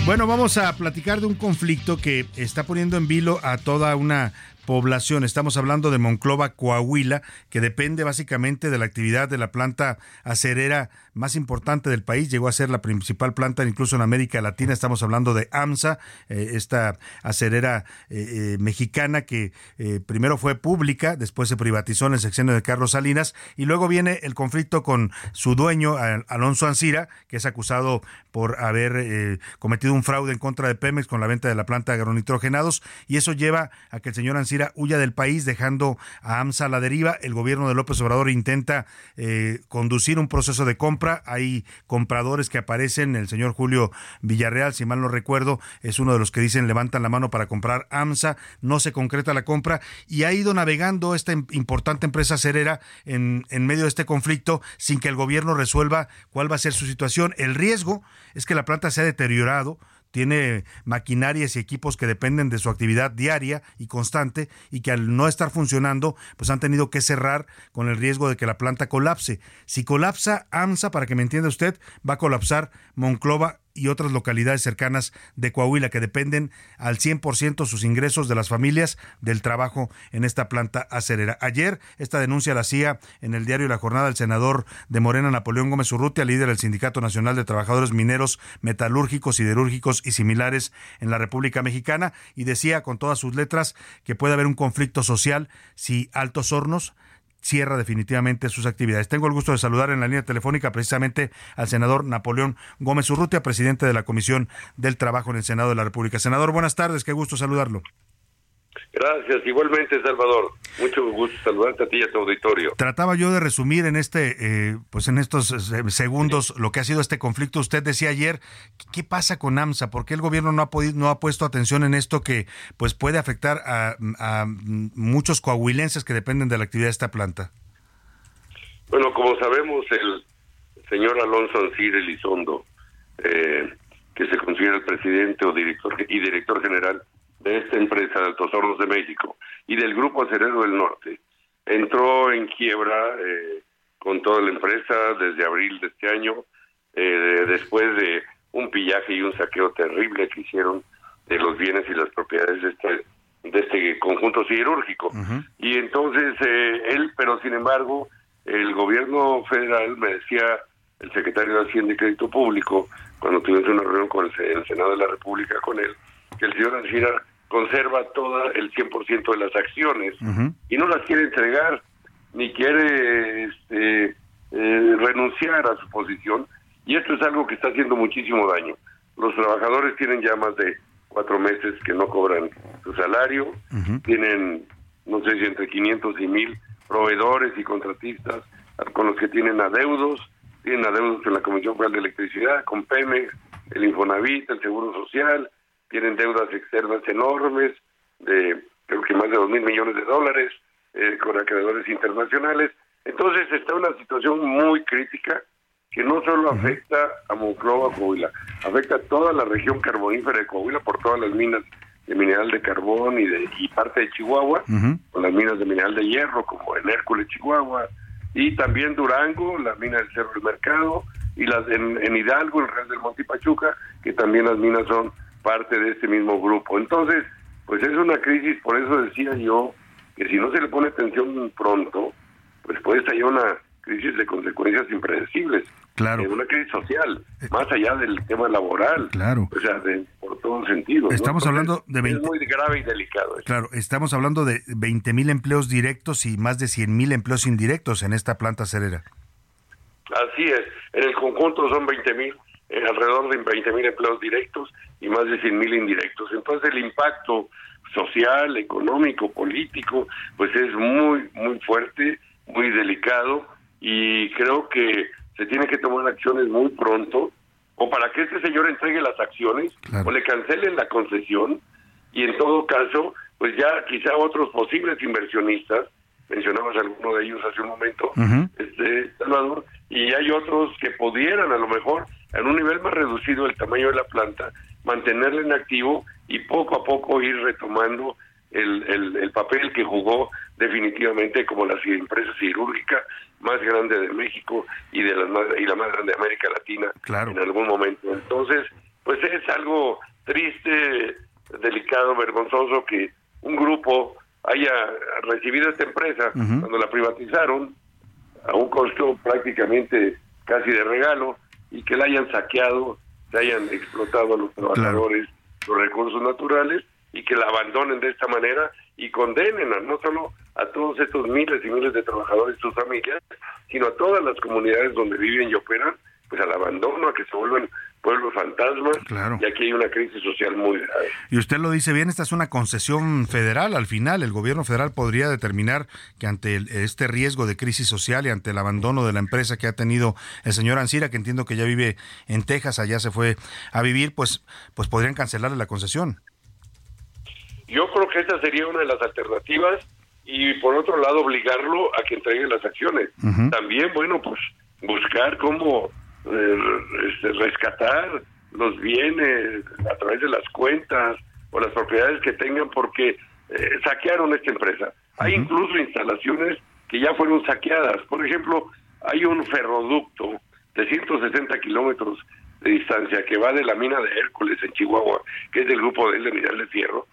Bueno, vamos a platicar de un conflicto que está poniendo en vilo a toda una población. Estamos hablando de Monclova, Coahuila, que depende básicamente de la actividad de la planta acerera más importante del país. Llegó a ser la principal planta incluso en América Latina. Estamos hablando de AMSA, eh, esta acerera eh, eh, mexicana que primero fue pública, después se privatizó en el sexenio de Carlos Salinas y luego viene el conflicto con su dueño, Al- Alonso Ancira, que es acusado por haber cometido un fraude en contra de Pemex con la venta de la planta de agronitrogenados y eso lleva a que el señor Ancira huya del país dejando a AMSA a la deriva. El gobierno de López Obrador intenta eh, conducir un proceso de compra. Hay compradores que aparecen. El señor Julio Villarreal, si mal no recuerdo, es uno de los que dicen levantan la mano para comprar AMSA. No se concreta la compra y ha ido navegando esta im- importante empresa cerera en, en medio de este conflicto sin que el gobierno resuelva cuál va a ser su situación. El riesgo es que la planta se ha deteriorado tiene maquinarias y equipos que dependen de su actividad diaria y constante y que al no estar funcionando, pues han tenido que cerrar con el riesgo de que la planta colapse. Si colapsa AMSA, para que me entienda usted, va a colapsar Monclova y otras localidades cercanas de Coahuila que dependen al 100% sus ingresos de las familias del trabajo en esta planta acerera. Ayer esta denuncia la hacía en el diario La Jornada el senador de Morena Napoleón Gómez Urrutia, líder del Sindicato Nacional de Trabajadores Mineros, Metalúrgicos, Siderúrgicos y similares en la República Mexicana y decía con todas sus letras que puede haber un conflicto social si Altos Hornos cierra definitivamente sus actividades. Tengo el gusto de saludar en la línea telefónica precisamente al senador Napoleón Gómez Urrutia, presidente de la Comisión del Trabajo en el Senado de la República. Senador, buenas tardes, qué gusto saludarlo. Gracias, igualmente Salvador. Mucho gusto saludarte a ti y a tu auditorio. Trataba yo de resumir en este, eh, pues en estos segundos lo que ha sido este conflicto. Usted decía ayer, ¿qué pasa con AMSA? ¿Por qué el gobierno no ha podido, no ha puesto atención en esto que pues puede afectar a, a muchos coahuilenses que dependen de la actividad de esta planta? Bueno, como sabemos, el señor Alonso Ancir Elizondo, eh, que se considera el presidente o director y director general de esta empresa de Altos Hornos de México y del Grupo Acerero del Norte, entró en quiebra eh, con toda la empresa desde abril de este año, eh, después de un pillaje y un saqueo terrible que hicieron de los bienes y las propiedades de este, de este conjunto siderúrgico. Y entonces eh, él, pero sin embargo, el gobierno federal, me decía el secretario de Hacienda y Crédito Público, cuando tuvimos una reunión con el, el Senado de la República con él, que el señor Ancira conserva todo el 100% de las acciones y no las quiere entregar, ni quiere este, eh, renunciar a su posición, y esto es algo que está haciendo muchísimo daño. Los trabajadores tienen ya más de cuatro meses que no cobran su salario, tienen, no sé si entre 500 y 1000 proveedores y contratistas con los que tienen adeudos, tienen adeudos en la Comisión Federal de Electricidad, con Pemex, el Infonavit, el Seguro Social, tienen deudas externas enormes de creo que más de dos mil millones de dólares eh, con acreedores internacionales. Entonces está una situación muy crítica que no solo afecta a Monclova, Coahuila, afecta a toda la región carbonífera de Coahuila por todas las minas de mineral de carbón y de y parte de Chihuahua, con las minas de mineral de hierro como en Hércules, Chihuahua, y también Durango, las minas del Cerro del Mercado, y las en, en Hidalgo, el Real del Monte y Pachuca, que también las minas son parte de este mismo grupo. Entonces, pues es una crisis, por eso decía yo que si no se le pone atención pronto, pues puede estallar una crisis de consecuencias impredecibles. Claro. Eh, una crisis social, más allá del tema laboral. Claro. O sea, de, por todos sentidos. Estamos hablando de 20 Es muy grave y delicado. esto. Claro, estamos hablando de 20 mil empleos directos y más de 100 mil empleos indirectos en esta planta cerera. Así es. En el conjunto son 20 mil, eh, alrededor de 20 mil empleos directos y más de 100 mil indirectos. Entonces el impacto social, económico, político, pues es muy, muy fuerte, muy delicado y creo que se tiene que tomar acciones muy pronto o para que este señor entregue las acciones o le cancelen la concesión y en todo caso, pues ya quizá otros posibles inversionistas, mencionabas alguno de ellos hace un momento, este Salvador, y hay otros que pudieran a lo mejor en un nivel más reducido el tamaño de la planta, mantenerla en activo y poco a poco ir retomando el, el, el papel que jugó definitivamente como la empresa cirúrgica más grande de México y de las más, y la más grande de América Latina en algún momento. Entonces, pues es algo triste, delicado, vergonzoso que un grupo haya recibido esta empresa cuando la privatizaron a un costo prácticamente casi de regalo y que la hayan saqueado, se hayan explotado a los trabajadores, los recursos naturales y que la abandonen de esta manera y condenen a, no solo a todos estos miles y miles de trabajadores y sus familias, sino a todas las comunidades donde viven y operan, pues al abandono, a que se vuelvan pueblos fantasmas, y aquí hay una crisis social muy grave. Y usted lo dice bien, esta es una concesión federal. Al final, el gobierno federal podría determinar que ante el- este riesgo de crisis social y ante el abandono de la empresa que ha tenido el señor Ancira, que entiendo que ya vive en Texas, allá se fue a vivir, pues, pues podrían cancelarle la concesión. Yo creo que esta sería una de las alternativas y por otro lado obligarlo a que entregue las acciones. También, bueno, pues buscar cómo este, rescatar los bienes a través de las cuentas o las propiedades que tengan porque eh, saquearon esta empresa. Hay incluso instalaciones que ya fueron saqueadas. Por ejemplo, hay un ferroducto de 160 kilómetros de distancia que va de la mina de Hércules en Chihuahua, que es del grupo de él de Mineral de Fierro,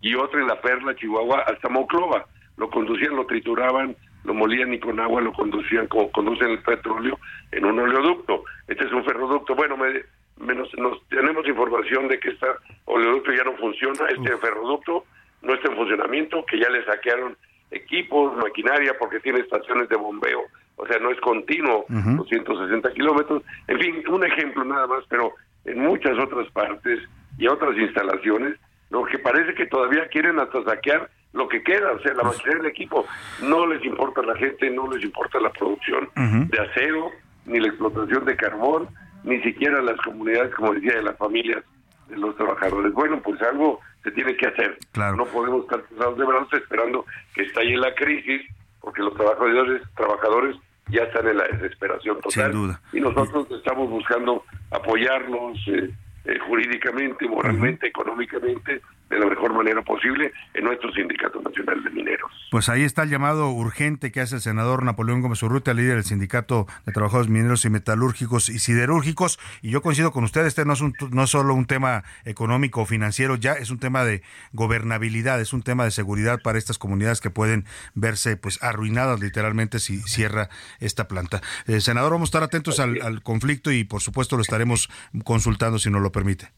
y otro en la Perla, Chihuahua, hasta Moclova. Lo conducían, lo trituraban, lo molían y con agua lo conducían como conducen el petróleo en un oleoducto. Este es un ferroducto. Bueno, me, menos, nos, tenemos información de que este oleoducto ya no funciona, este ferroducto no está en funcionamiento, que ya le saquearon equipos, maquinaria, porque tiene estaciones de bombeo, o sea, no es continuo, los 160 kilómetros. En fin, un ejemplo nada más, pero en muchas otras partes y otras instalaciones, lo que parece que todavía quieren hasta saquear lo que queda, o sea, la maquinaria del equipo. No les importa la gente, no les importa la producción de acero, ni la explotación de carbón, ni siquiera las comunidades, como decía, de las familias de los trabajadores. Bueno, pues algo se tiene que hacer. No podemos estar cruzados de brazos esperando que estalle la crisis, porque los trabajadores, trabajadores ya están en la desesperación total. Sin duda. Y nosotros estamos buscando apoyarlos eh, eh, jurídicamente, moralmente, económicamente, de la mejor manera posible en nuestro Sindicato Nacional de Mineros. Pues ahí está el llamado urgente que hace el senador Napoleón Gómez Urrutia, líder del Sindicato de Trabajadores Mineros y Metalúrgicos y Siderúrgicos. Y yo coincido con usted, este no es, un, no es solo un tema económico o financiero, ya es un tema de gobernabilidad, es un tema de seguridad para estas comunidades que pueden verse pues arruinadas literalmente si cierra esta planta. Eh, senador, vamos a estar atentos al, al conflicto y por supuesto lo estaremos consultando si nos lo permite.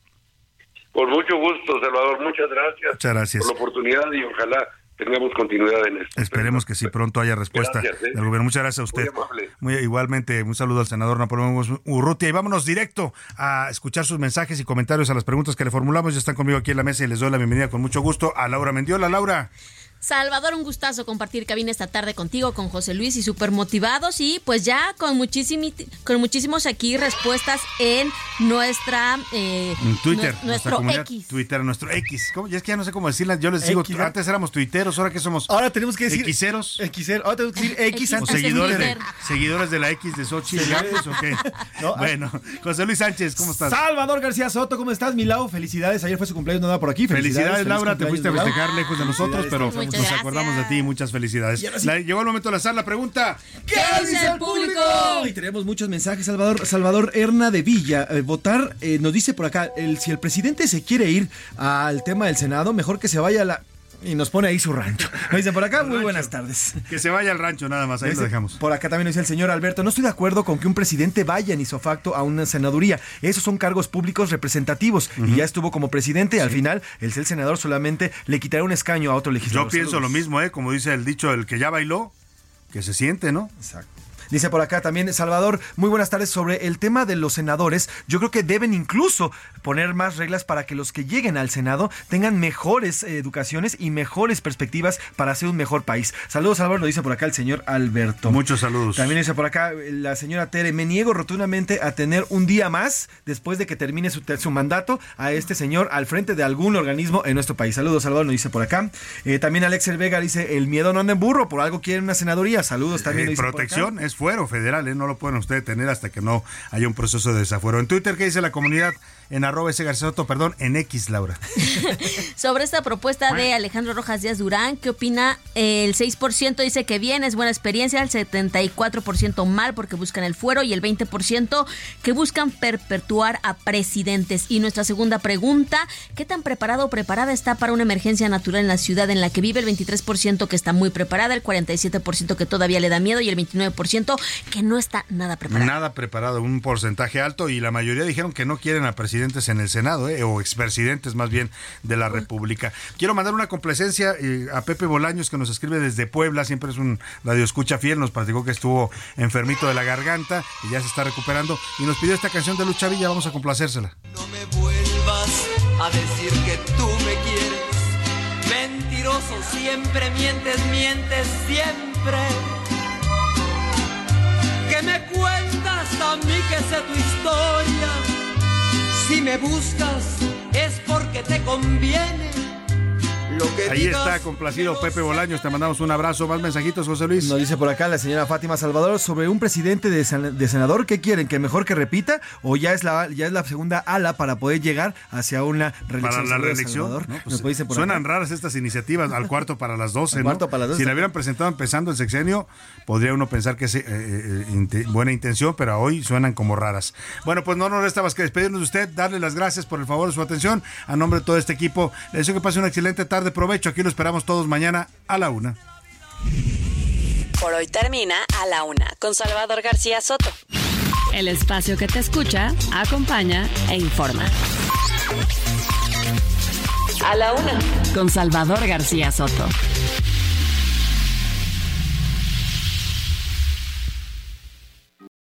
Con mucho gusto, Salvador, muchas gracias, Muchas gracias. por la oportunidad y ojalá tengamos continuidad en esto. Esperemos que sí pronto haya respuesta Gracias, ¿eh? del gobierno. Muchas gracias a usted. Muy. Muy- igualmente, un saludo al senador Napoleón Urrutia. Y vámonos directo a escuchar sus mensajes y comentarios a las preguntas que le formulamos. Ya están conmigo aquí en la mesa y les doy la bienvenida con mucho gusto a Laura Mendiola. Laura. Salvador, un gustazo compartir cabina esta tarde contigo, con José Luis y súper motivados y pues ya con, muchísimi- con muchísimos aquí respuestas en nuestra... eh, En Twitter, nuestro X. Twitter, nuestro X. ¿Cómo? Ya es que ya no sé cómo decirla. Yo les digo, X, antes éramos tuiteros, ahora que somos. Ahora tenemos que decir Xeros. Xero. Ahora tenemos que decir X O antes seguidores de, seguidores de la X de Xochitl Sí. O qué? No, bueno, José Luis Sánchez, ¿cómo estás? Salvador García Soto, ¿cómo estás, mi Lau? Felicidades, ayer fue su cumpleaños, no da por aquí. Felicidades, Laura, te fuiste a festejar lejos de nosotros, pero Nos acordamos de ti, muchas felicidades. ahora sí- La- llegó el momento de lanzar la pregunta. ¿Qué dice el público? Y tenemos muchos mensajes. Salvador, Salvador Erna de Villa, eh, votar, eh, nos dice por acá, el, si el presidente se quiere ir al tema del Senado, mejor que se vaya a la... Y nos pone ahí su rancho. Nos dicen por acá, muy buenas tardes. Que se vaya al rancho nada más, ahí lo Dice- dejamos. Por acá también nos dice el señor Alberto, no estoy de acuerdo con que un presidente vaya en isofacto a una senaduría. Esos son cargos públicos representativos. Y ya estuvo como presidente. Al final, el ser senador solamente le quitará un escaño a otro legislador. Yo pienso lo mismo, ¿eh? Como dice el dicho, el que ya bailó, que se siente, ¿no? Exacto. Dice por acá también Salvador, muy buenas tardes sobre el tema de los senadores. Yo creo que deben incluso poner más reglas para que los que lleguen al Senado tengan mejores eh, educaciones y mejores perspectivas para ser un mejor país. Saludos Salvador, lo dice por acá el señor Alberto. Muchos saludos. También dice por acá eh, la señora Tere, me niego rotundamente a tener un día más después de que termine su, su mandato a este señor al frente de algún organismo en nuestro país. Saludos Salvador, lo dice por acá. Eh, también Alex El Vega dice, el miedo no anda en burro, por algo quieren una senaduría. Saludos también. Eh, lo dice por acá. protección es fuero federal, ¿eh? no lo pueden ustedes tener hasta que no haya un proceso de desafuero. En Twitter, ¿qué dice la comunidad? En arroba ese García Soto, perdón, en X, Laura. Sobre esta propuesta de Alejandro Rojas Díaz Durán, ¿qué opina? El 6% dice que bien, es buena experiencia, el 74% mal porque buscan el fuero y el 20% que buscan perpetuar a presidentes. Y nuestra segunda pregunta, ¿qué tan preparado o preparada está para una emergencia natural en la ciudad en la que vive? El 23% que está muy preparada, el 47% que todavía le da miedo y el 29% que no está nada preparada. Nada preparado, un porcentaje alto y la mayoría dijeron que no quieren a presidentes en el Senado, ¿eh? o expresidentes más bien de la República. Quiero mandar una complacencia eh, a Pepe Bolaños que nos escribe desde Puebla, siempre es un radio escucha fiel, nos platicó que estuvo enfermito de la garganta y ya se está recuperando y nos pidió esta canción de Lucha Villa, vamos a complacérsela. vuelvas a decir que tú me quieres. Mentiroso, siempre mientes, mientes siempre. Que me cuentas a mí que sé tu historia. Si me buscas es porque te conviene. Ahí está complacido Pepe Bolaños, te mandamos un abrazo, más mensajitos José Luis. Nos dice por acá la señora Fátima Salvador sobre un presidente de, sen- de senador. ¿Qué quieren? ¿Que mejor que repita? ¿O ya es la ya es la segunda ala para poder llegar hacia una reelección? Para la reelección. Pues, suenan acá. raras estas iniciativas al cuarto para las 12. Al ¿no? cuarto para las 12. Si la hubieran presentado empezando el sexenio, podría uno pensar que es eh, eh, inte- buena intención, pero hoy suenan como raras. Bueno, pues no nos resta más que despedirnos de usted, darle las gracias por el favor de su atención. A nombre de todo este equipo, le deseo que pase una excelente tarde. Provecho, aquí lo esperamos todos mañana a la una. Por hoy termina a la una con Salvador García Soto. El espacio que te escucha, acompaña e informa. A la una con Salvador García Soto.